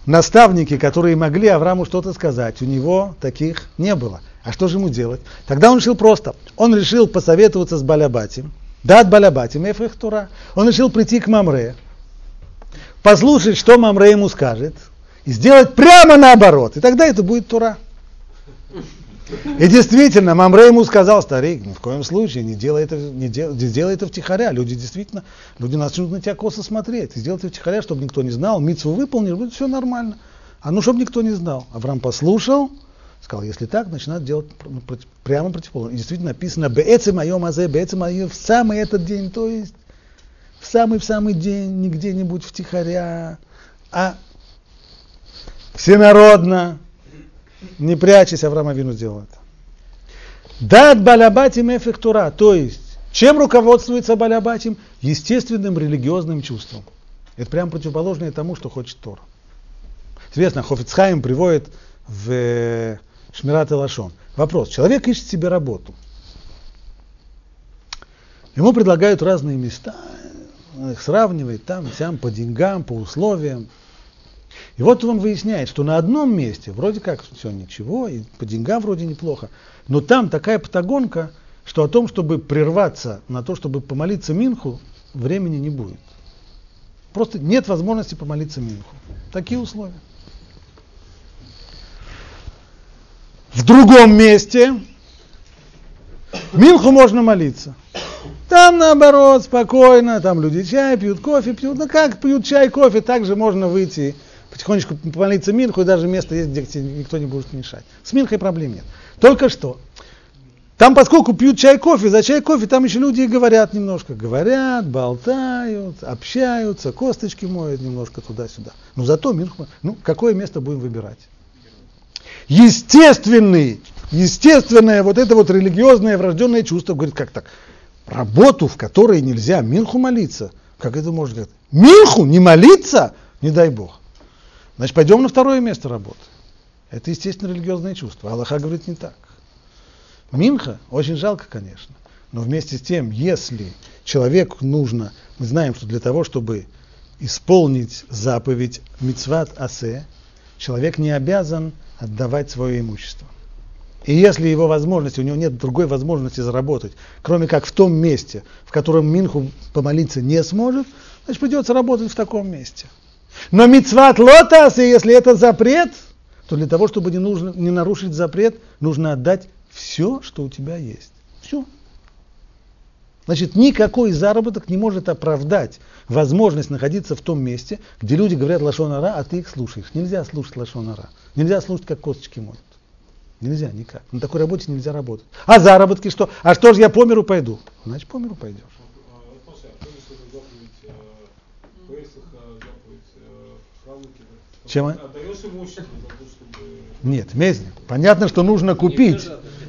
наставники, которые могли Аврааму что-то сказать, у него таких не было. А что же ему делать? Тогда он решил просто. Он решил посоветоваться с Балябатим. Да, от Балябатим, Эфрехтура. Он решил прийти к Мамре, послушать, что Мамре ему скажет, и сделать прямо наоборот. И тогда это будет Тура. И действительно, Мамре ему сказал, старик, ни в коем случае не делай это, не дел, не делай это втихаря. Люди действительно, люди начнут на тебя косо смотреть. Сделай это втихаря, чтобы никто не знал. Митцву выполнишь, будет все нормально. А ну, чтобы никто не знал. Авраам послушал, сказал, если так, значит, надо делать прямо противоположно. И действительно написано, беэцем моем азе, беэцем моем в самый этот день, то есть в самый-в самый день, не где-нибудь втихаря, а всенародно, не прячась, Авраам Авину сделал это. Дат балябатим эффектура, то есть, чем руководствуется балябатим? Естественным религиозным чувством. Это прямо противоположное тому, что хочет Тор. Известно, Хофицхайм приводит в Шмират и Лашон. Вопрос. Человек ищет себе работу. Ему предлагают разные места, их сравнивает там, сям, по деньгам, по условиям. И вот он выясняет, что на одном месте вроде как все ничего, и по деньгам вроде неплохо, но там такая патагонка, что о том, чтобы прерваться на то, чтобы помолиться Минху, времени не будет. Просто нет возможности помолиться Минху. Такие условия. В другом месте Минху можно молиться. Там наоборот, спокойно, там люди чай пьют, кофе пьют. Ну как пьют чай, кофе, также можно выйти потихонечку помолиться Минху, и даже место есть, где тебе никто не будет мешать. С Минхой проблем нет. Только что. Там, поскольку пьют чай, кофе, за чай, кофе, там еще люди и говорят немножко. Говорят, болтают, общаются, косточки моют немножко туда-сюда. Но зато Минху, ну, какое место будем выбирать? Естественный, естественное вот это вот религиозное врожденное чувство, говорит, как так? Работу, в которой нельзя Минху молиться. Как это можно сказать? Минху не молиться? Не дай Бог. Значит, пойдем на второе место работы. Это, естественно, религиозное чувство. Аллаха говорит не так. Минха очень жалко, конечно. Но вместе с тем, если человеку нужно, мы знаем, что для того, чтобы исполнить заповедь мицват асе, человек не обязан отдавать свое имущество. И если его возможности, у него нет другой возможности заработать, кроме как в том месте, в котором Минху помолиться не сможет, значит придется работать в таком месте. Но мицват лотас, и если это запрет, то для того, чтобы не, нужно, не нарушить запрет, нужно отдать все, что у тебя есть. Все. Значит, никакой заработок не может оправдать возможность находиться в том месте, где люди говорят лошонара, а ты их слушаешь. Нельзя слушать лошонара. Нельзя слушать, как косточки моют. Нельзя никак. На такой работе нельзя работать. А заработки что? А что же я по миру пойду? Значит, по миру пойдешь. Чем? Нет, мезник. Понятно, что нужно купить.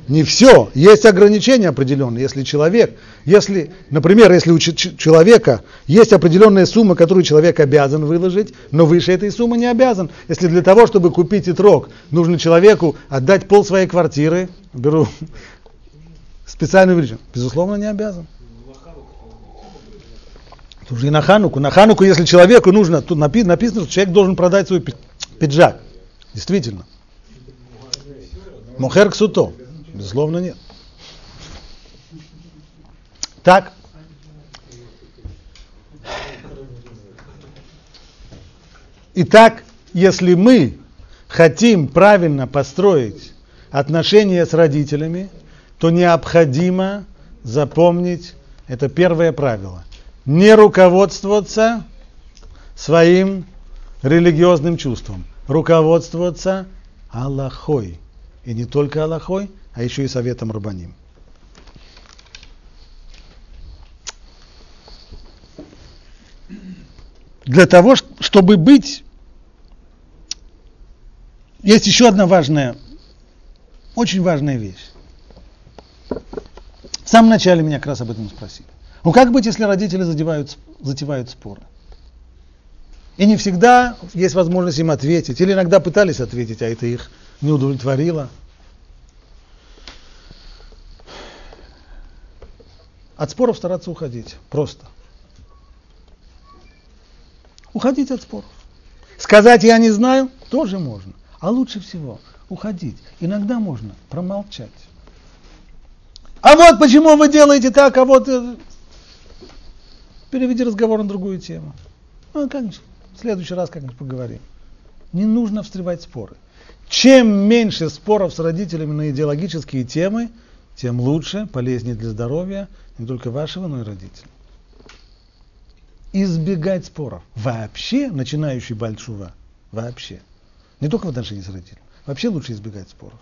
Не все. Есть ограничения определенные. Если человек, если, например, если у человека есть определенная сумма, которую человек обязан выложить, но выше этой суммы не обязан. Если для того, чтобы купить итрок, нужно человеку отдать пол своей квартиры, беру специальную величину, безусловно, не обязан. Уже и на Хануку. На Хануку, если человеку нужно, тут написано, что человек должен продать свой пиджак. Действительно. Мохер ксуто. Безусловно, нет. Так. Итак, если мы хотим правильно построить отношения с родителями, то необходимо запомнить это первое правило не руководствоваться своим религиозным чувством, руководствоваться Аллахой. И не только Аллахой, а еще и советом Рабаним. Для того, чтобы быть... Есть еще одна важная, очень важная вещь. В самом начале меня как раз об этом спросили. Ну как быть, если родители задевают, затевают споры? И не всегда есть возможность им ответить. Или иногда пытались ответить, а это их не удовлетворило. От споров стараться уходить. Просто. Уходить от споров. Сказать я не знаю тоже можно. А лучше всего уходить. Иногда можно промолчать. А вот почему вы делаете так, а вот э, переведи разговор на другую тему. Ну, как-нибудь, в следующий раз как-нибудь поговорим. Не нужно встревать споры. Чем меньше споров с родителями на идеологические темы, тем лучше, полезнее для здоровья не только вашего, но и родителей. Избегать споров. Вообще, начинающий большува, вообще. Не только в отношении с родителями. Вообще лучше избегать споров.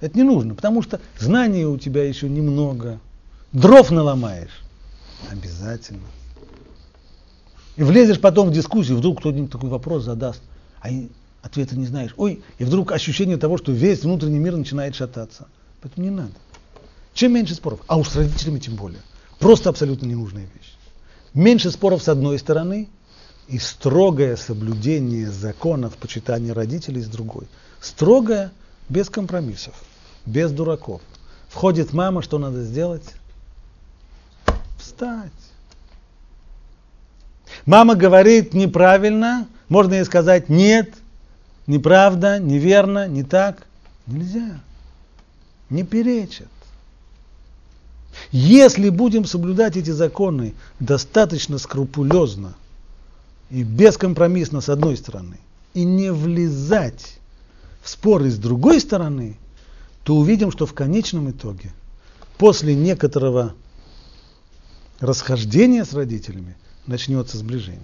Это не нужно, потому что знаний у тебя еще немного. Дров наломаешь. Обязательно. И влезешь потом в дискуссию, вдруг кто-нибудь такой вопрос задаст, а ответа не знаешь. Ой, и вдруг ощущение того, что весь внутренний мир начинает шататься. Поэтому не надо. Чем меньше споров, а уж с родителями тем более. Просто абсолютно ненужная вещь. Меньше споров с одной стороны и строгое соблюдение законов почитания родителей с другой. Строгое, без компромиссов, без дураков. Входит мама, что надо сделать? Встать. Мама говорит неправильно, можно ей сказать нет, неправда, неверно, не так. Нельзя. Не перечит. Если будем соблюдать эти законы достаточно скрупулезно и бескомпромиссно с одной стороны, и не влезать в споры с другой стороны, то увидим, что в конечном итоге, после некоторого расхождения с родителями, начнется сближение.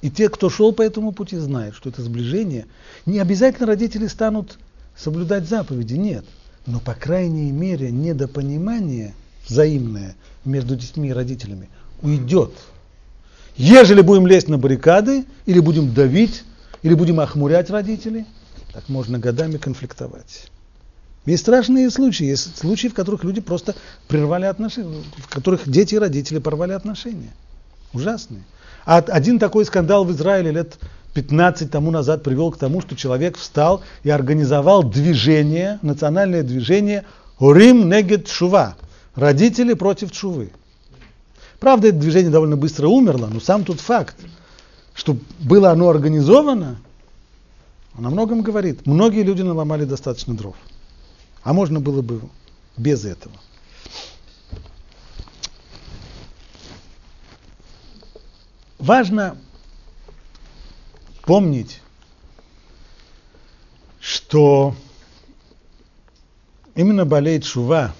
И те, кто шел по этому пути, знают, что это сближение. Не обязательно родители станут соблюдать заповеди, нет. Но, по крайней мере, недопонимание взаимное между детьми и родителями уйдет. Ежели будем лезть на баррикады, или будем давить, или будем охмурять родителей, так можно годами конфликтовать. Есть страшные случаи, есть случаи, в которых люди просто прервали отношения, в которых дети и родители порвали отношения. Ужасные. А один такой скандал в Израиле лет 15 тому назад привел к тому, что человек встал и организовал движение, национальное движение Рим Негет Шува. Родители против Чувы. Правда, это движение довольно быстро умерло, но сам тот факт, что было оно организовано, он о многом говорит. Многие люди наломали достаточно дров. А можно было бы без этого. Важно помнить, что именно болеет шува,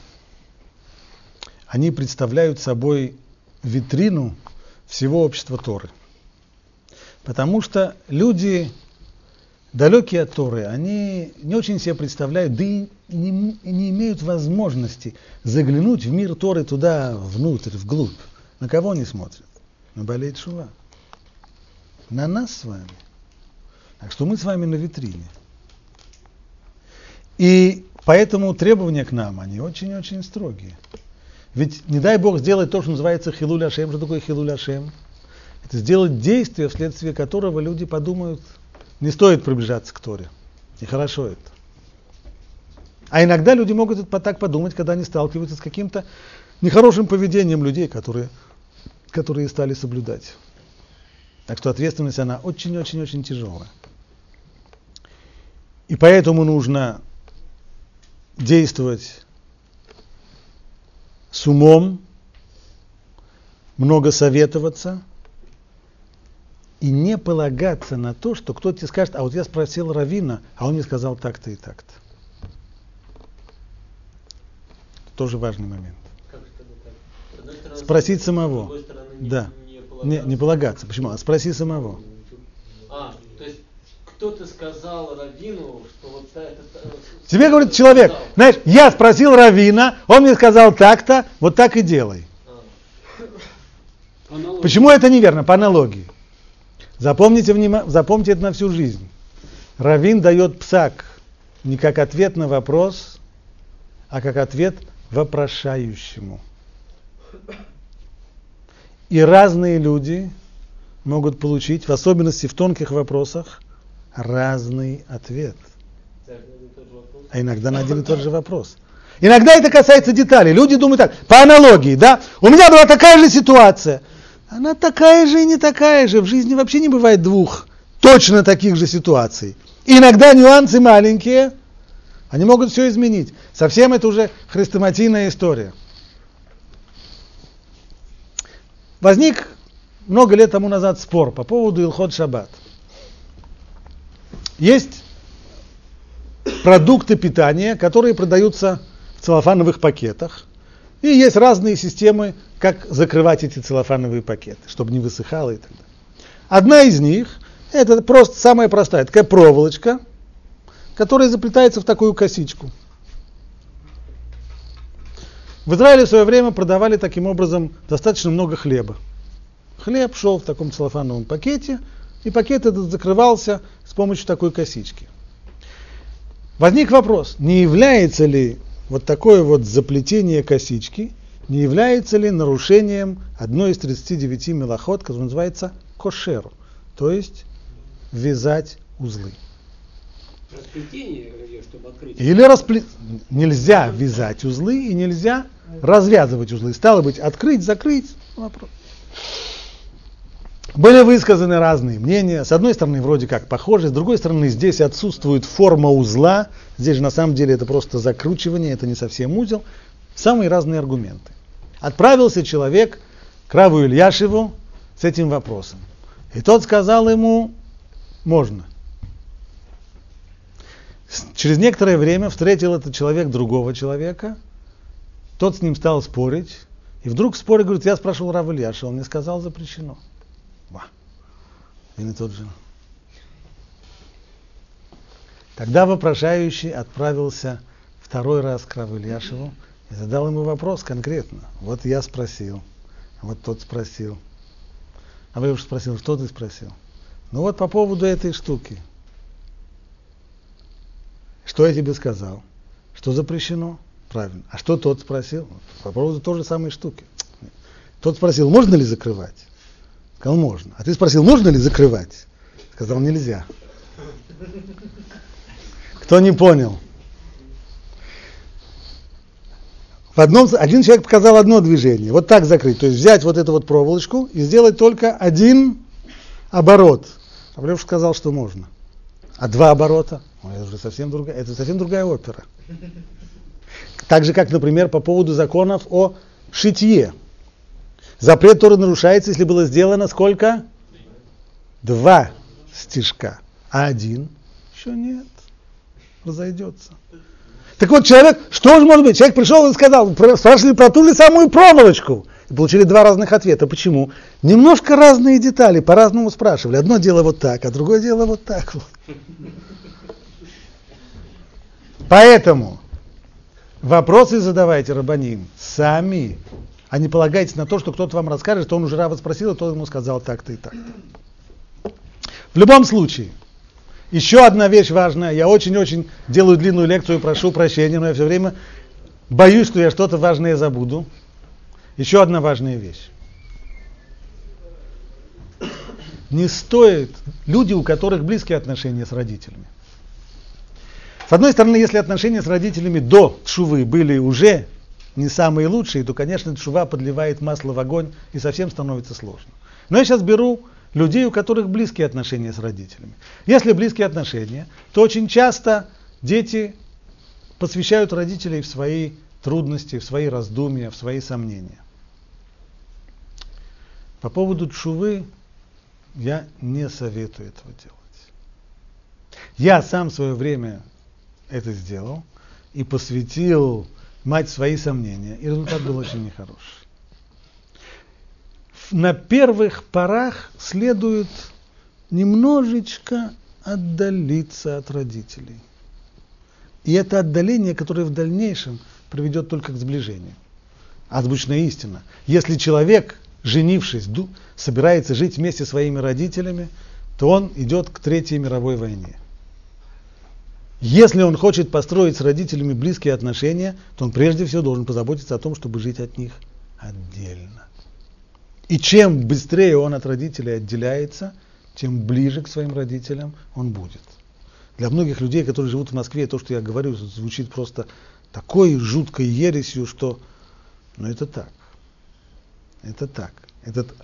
они представляют собой витрину всего общества Торы. Потому что люди далекие от Торы, они не очень себе представляют, да и не, не имеют возможности заглянуть в мир Торы туда, внутрь, вглубь. На кого они смотрят? На болеет Шува. На нас с вами. Так что мы с вами на витрине. И поэтому требования к нам, они очень-очень строгие. Ведь не дай Бог сделать то, что называется хилуль Ашем. Что такое хилуль Ашем? Это сделать действие, вследствие которого люди подумают, не стоит приближаться к Торе. Нехорошо это. А иногда люди могут так подумать, когда они сталкиваются с каким-то нехорошим поведением людей, которые, которые стали соблюдать. Так что ответственность, она очень-очень-очень тяжелая. И поэтому нужно действовать с умом, много советоваться – и не полагаться на то, что кто-то тебе скажет, а вот я спросил Равина, а он мне сказал так-то и так-то. Тоже важный момент. Стороны, Спросить самого. Стороны, да. Не, не, полагаться. Не, не полагаться. Почему? А спроси самого. А, то есть кто-то сказал Равину, что вот это... Тебе говорит человек, сказал. знаешь, я спросил Равина, он мне сказал так-то, вот так и делай. А. Почему это неверно? По аналогии. Запомните, запомните это на всю жизнь. Равин дает псак не как ответ на вопрос, а как ответ вопрошающему. И разные люди могут получить, в особенности в тонких вопросах, разный ответ. А иногда на один и тот же вопрос. Иногда это касается деталей. Люди думают так, по аналогии, да, у меня была такая же ситуация. Она такая же и не такая же. В жизни вообще не бывает двух точно таких же ситуаций. И иногда нюансы маленькие, они могут все изменить. Совсем это уже хрестоматийная история. Возник много лет тому назад спор по поводу Илхот Шаббат. Есть продукты питания, которые продаются в целлофановых пакетах. И есть разные системы, как закрывать эти целлофановые пакеты, чтобы не высыхало и так далее. Одна из них, это просто самая простая, такая проволочка, которая заплетается в такую косичку. В Израиле в свое время продавали таким образом достаточно много хлеба. Хлеб шел в таком целлофановом пакете, и пакет этот закрывался с помощью такой косички. Возник вопрос, не является ли вот такое вот заплетение косички не является ли нарушением одной из 39 мелоход, которая называется кошер, то есть вязать узлы. Или распле... Нельзя вязать узлы и нельзя развязывать узлы. Стало быть, открыть, закрыть. Вопрос. Были высказаны разные мнения. С одной стороны, вроде как похоже, с другой стороны, здесь отсутствует форма узла. Здесь же на самом деле это просто закручивание, это не совсем узел. самые разные аргументы. Отправился человек к Раву Ильяшеву с этим вопросом. И тот сказал ему, можно. Через некоторое время встретил этот человек другого человека, тот с ним стал спорить, и вдруг в споре говорит, я спрашивал Рав Ильяша, он мне сказал, запрещено. И тот же. Тогда вопрошающий отправился второй раз к Раву Ильяшеву и задал ему вопрос конкретно. Вот я спросил, вот тот спросил. А вы уж спросил, что ты спросил? Ну вот по поводу этой штуки. Что я тебе сказал? Что запрещено? Правильно. А что тот спросил? По поводу той же самой штуки. Тот спросил, можно ли закрывать? Сказал, можно. А ты спросил, можно ли закрывать? Сказал, нельзя. Кто не понял? В одном, один человек показал одно движение, вот так закрыть, то есть взять вот эту вот проволочку и сделать только один оборот. А сказал, что можно. А два оборота, это уже совсем другая, это совсем другая опера. Так же, как, например, по поводу законов о шитье. Запрет Торы нарушается, если было сделано сколько? Два стежка, а один еще нет, разойдется. Так вот, человек, что же может быть? Человек пришел и сказал, спрашивали про ту же самую проволочку. И получили два разных ответа. Почему? Немножко разные детали, по-разному спрашивали. Одно дело вот так, а другое дело вот так. Поэтому вопросы задавайте, Рабаним, сами, а не полагайтесь на то, что кто-то вам расскажет, что он уже Рава спросил, а тот ему сказал так-то и так. В любом случае, еще одна вещь важная. Я очень-очень делаю длинную лекцию, прошу прощения, но я все время боюсь, что я что-то важное забуду. Еще одна важная вещь. Не стоит люди, у которых близкие отношения с родителями. С одной стороны, если отношения с родителями до шувы были уже не самые лучшие, то, конечно, шува подливает масло в огонь и совсем становится сложно. Но я сейчас беру людей, у которых близкие отношения с родителями. Если близкие отношения, то очень часто дети посвящают родителей в свои трудности, в свои раздумья, в свои сомнения. По поводу чувы я не советую этого делать. Я сам в свое время это сделал и посвятил мать свои сомнения, и результат был очень нехороший на первых порах следует немножечко отдалиться от родителей. И это отдаление, которое в дальнейшем приведет только к сближению. Озвучная истина. Если человек, женившись, собирается жить вместе со своими родителями, то он идет к Третьей мировой войне. Если он хочет построить с родителями близкие отношения, то он прежде всего должен позаботиться о том, чтобы жить от них отдельно. И чем быстрее он от родителей отделяется, тем ближе к своим родителям он будет. Для многих людей, которые живут в Москве, то, что я говорю, звучит просто такой жуткой ересью, что... Ну, это так. Это так. Этот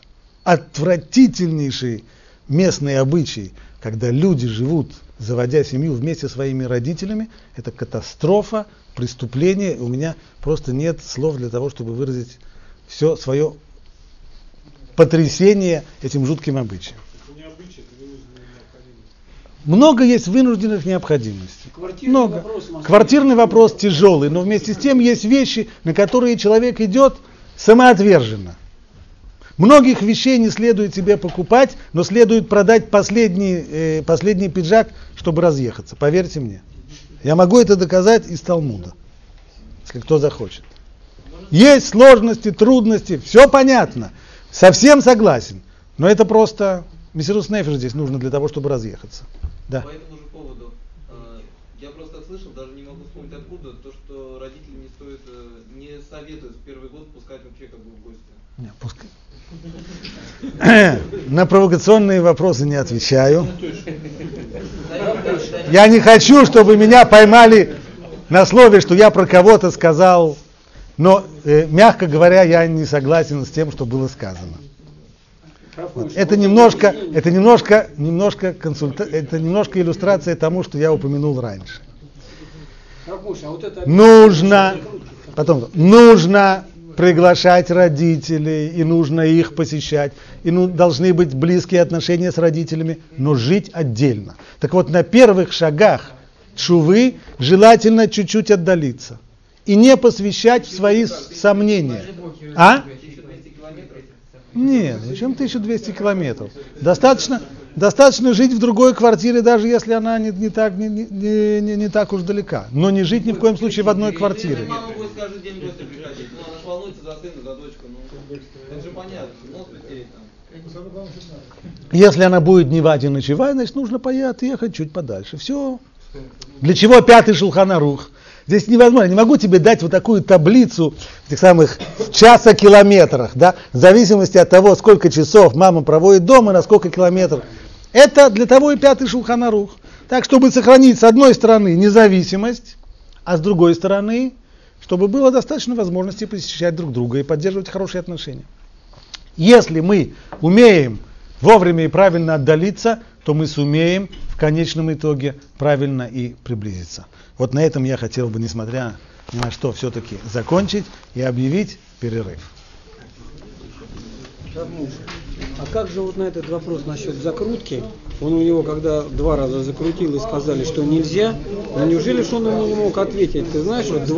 отвратительнейший местный обычай, когда люди живут, заводя семью вместе со своими родителями, это катастрофа, преступление. У меня просто нет слов для того, чтобы выразить все свое потрясение этим жутким обычаем. Много есть вынужденных необходимостей. Квартирный Много. Вопрос, Квартирный вопрос тяжелый, но вместе с тем есть вещи, на которые человек идет самоотверженно. Многих вещей не следует себе покупать, но следует продать последний, э, последний пиджак, чтобы разъехаться. Поверьте мне. Я могу это доказать из Талмуда, если кто захочет. Есть сложности, трудности, все понятно. Совсем согласен. Но это просто Мессирус Нефиш здесь нужно для того, чтобы разъехаться. Да. По этому же поводу. Э, я просто слышал, даже не могу вспомнить откуда, то, что родители не стоит, э, не советуют в первый год пускать вообще как бы в гости. Не, пускай. На провокационные вопросы не отвечаю. Я не хочу, чтобы меня поймали на слове, что я про кого-то сказал но, э, мягко говоря, я не согласен с тем, что было сказано. Вот. Это немножко, это немножко, немножко консульта, это немножко иллюстрация тому, что я упомянул раньше. Нужно Потом, нужно приглашать родителей, и нужно их посещать, и ну, должны быть близкие отношения с родителями, но жить отдельно. Так вот, на первых шагах чувы желательно чуть-чуть отдалиться и не посвящать в свои сомнения. А? 1200 километров. Нет, зачем 1200 километров? Достаточно, достаточно жить в другой квартире, даже если она не, не, так, не, не, не, не так уж далека. Но не жить ни в коем случае в одной квартире. В. Ну. Ну. Если она будет дневать и ночевать, значит нужно поехать ехать чуть подальше. Все. Для чего пятый шелханарух? Здесь невозможно. Не могу тебе дать вот такую таблицу этих самых в часа километрах, да, в зависимости от того, сколько часов мама проводит дома, на сколько километров. Это для того и пятый шулханарух. Так, чтобы сохранить с одной стороны независимость, а с другой стороны, чтобы было достаточно возможности посещать друг друга и поддерживать хорошие отношения. Если мы умеем вовремя и правильно отдалиться, то мы сумеем в конечном итоге правильно и приблизиться. Вот на этом я хотел бы, несмотря ни на что, все-таки закончить и объявить перерыв. А как же вот на этот вопрос насчет закрутки? Он у него, когда два раза закрутил и сказали, что нельзя, ну неужели ж он ему не мог ответить? Ты знаешь, вот два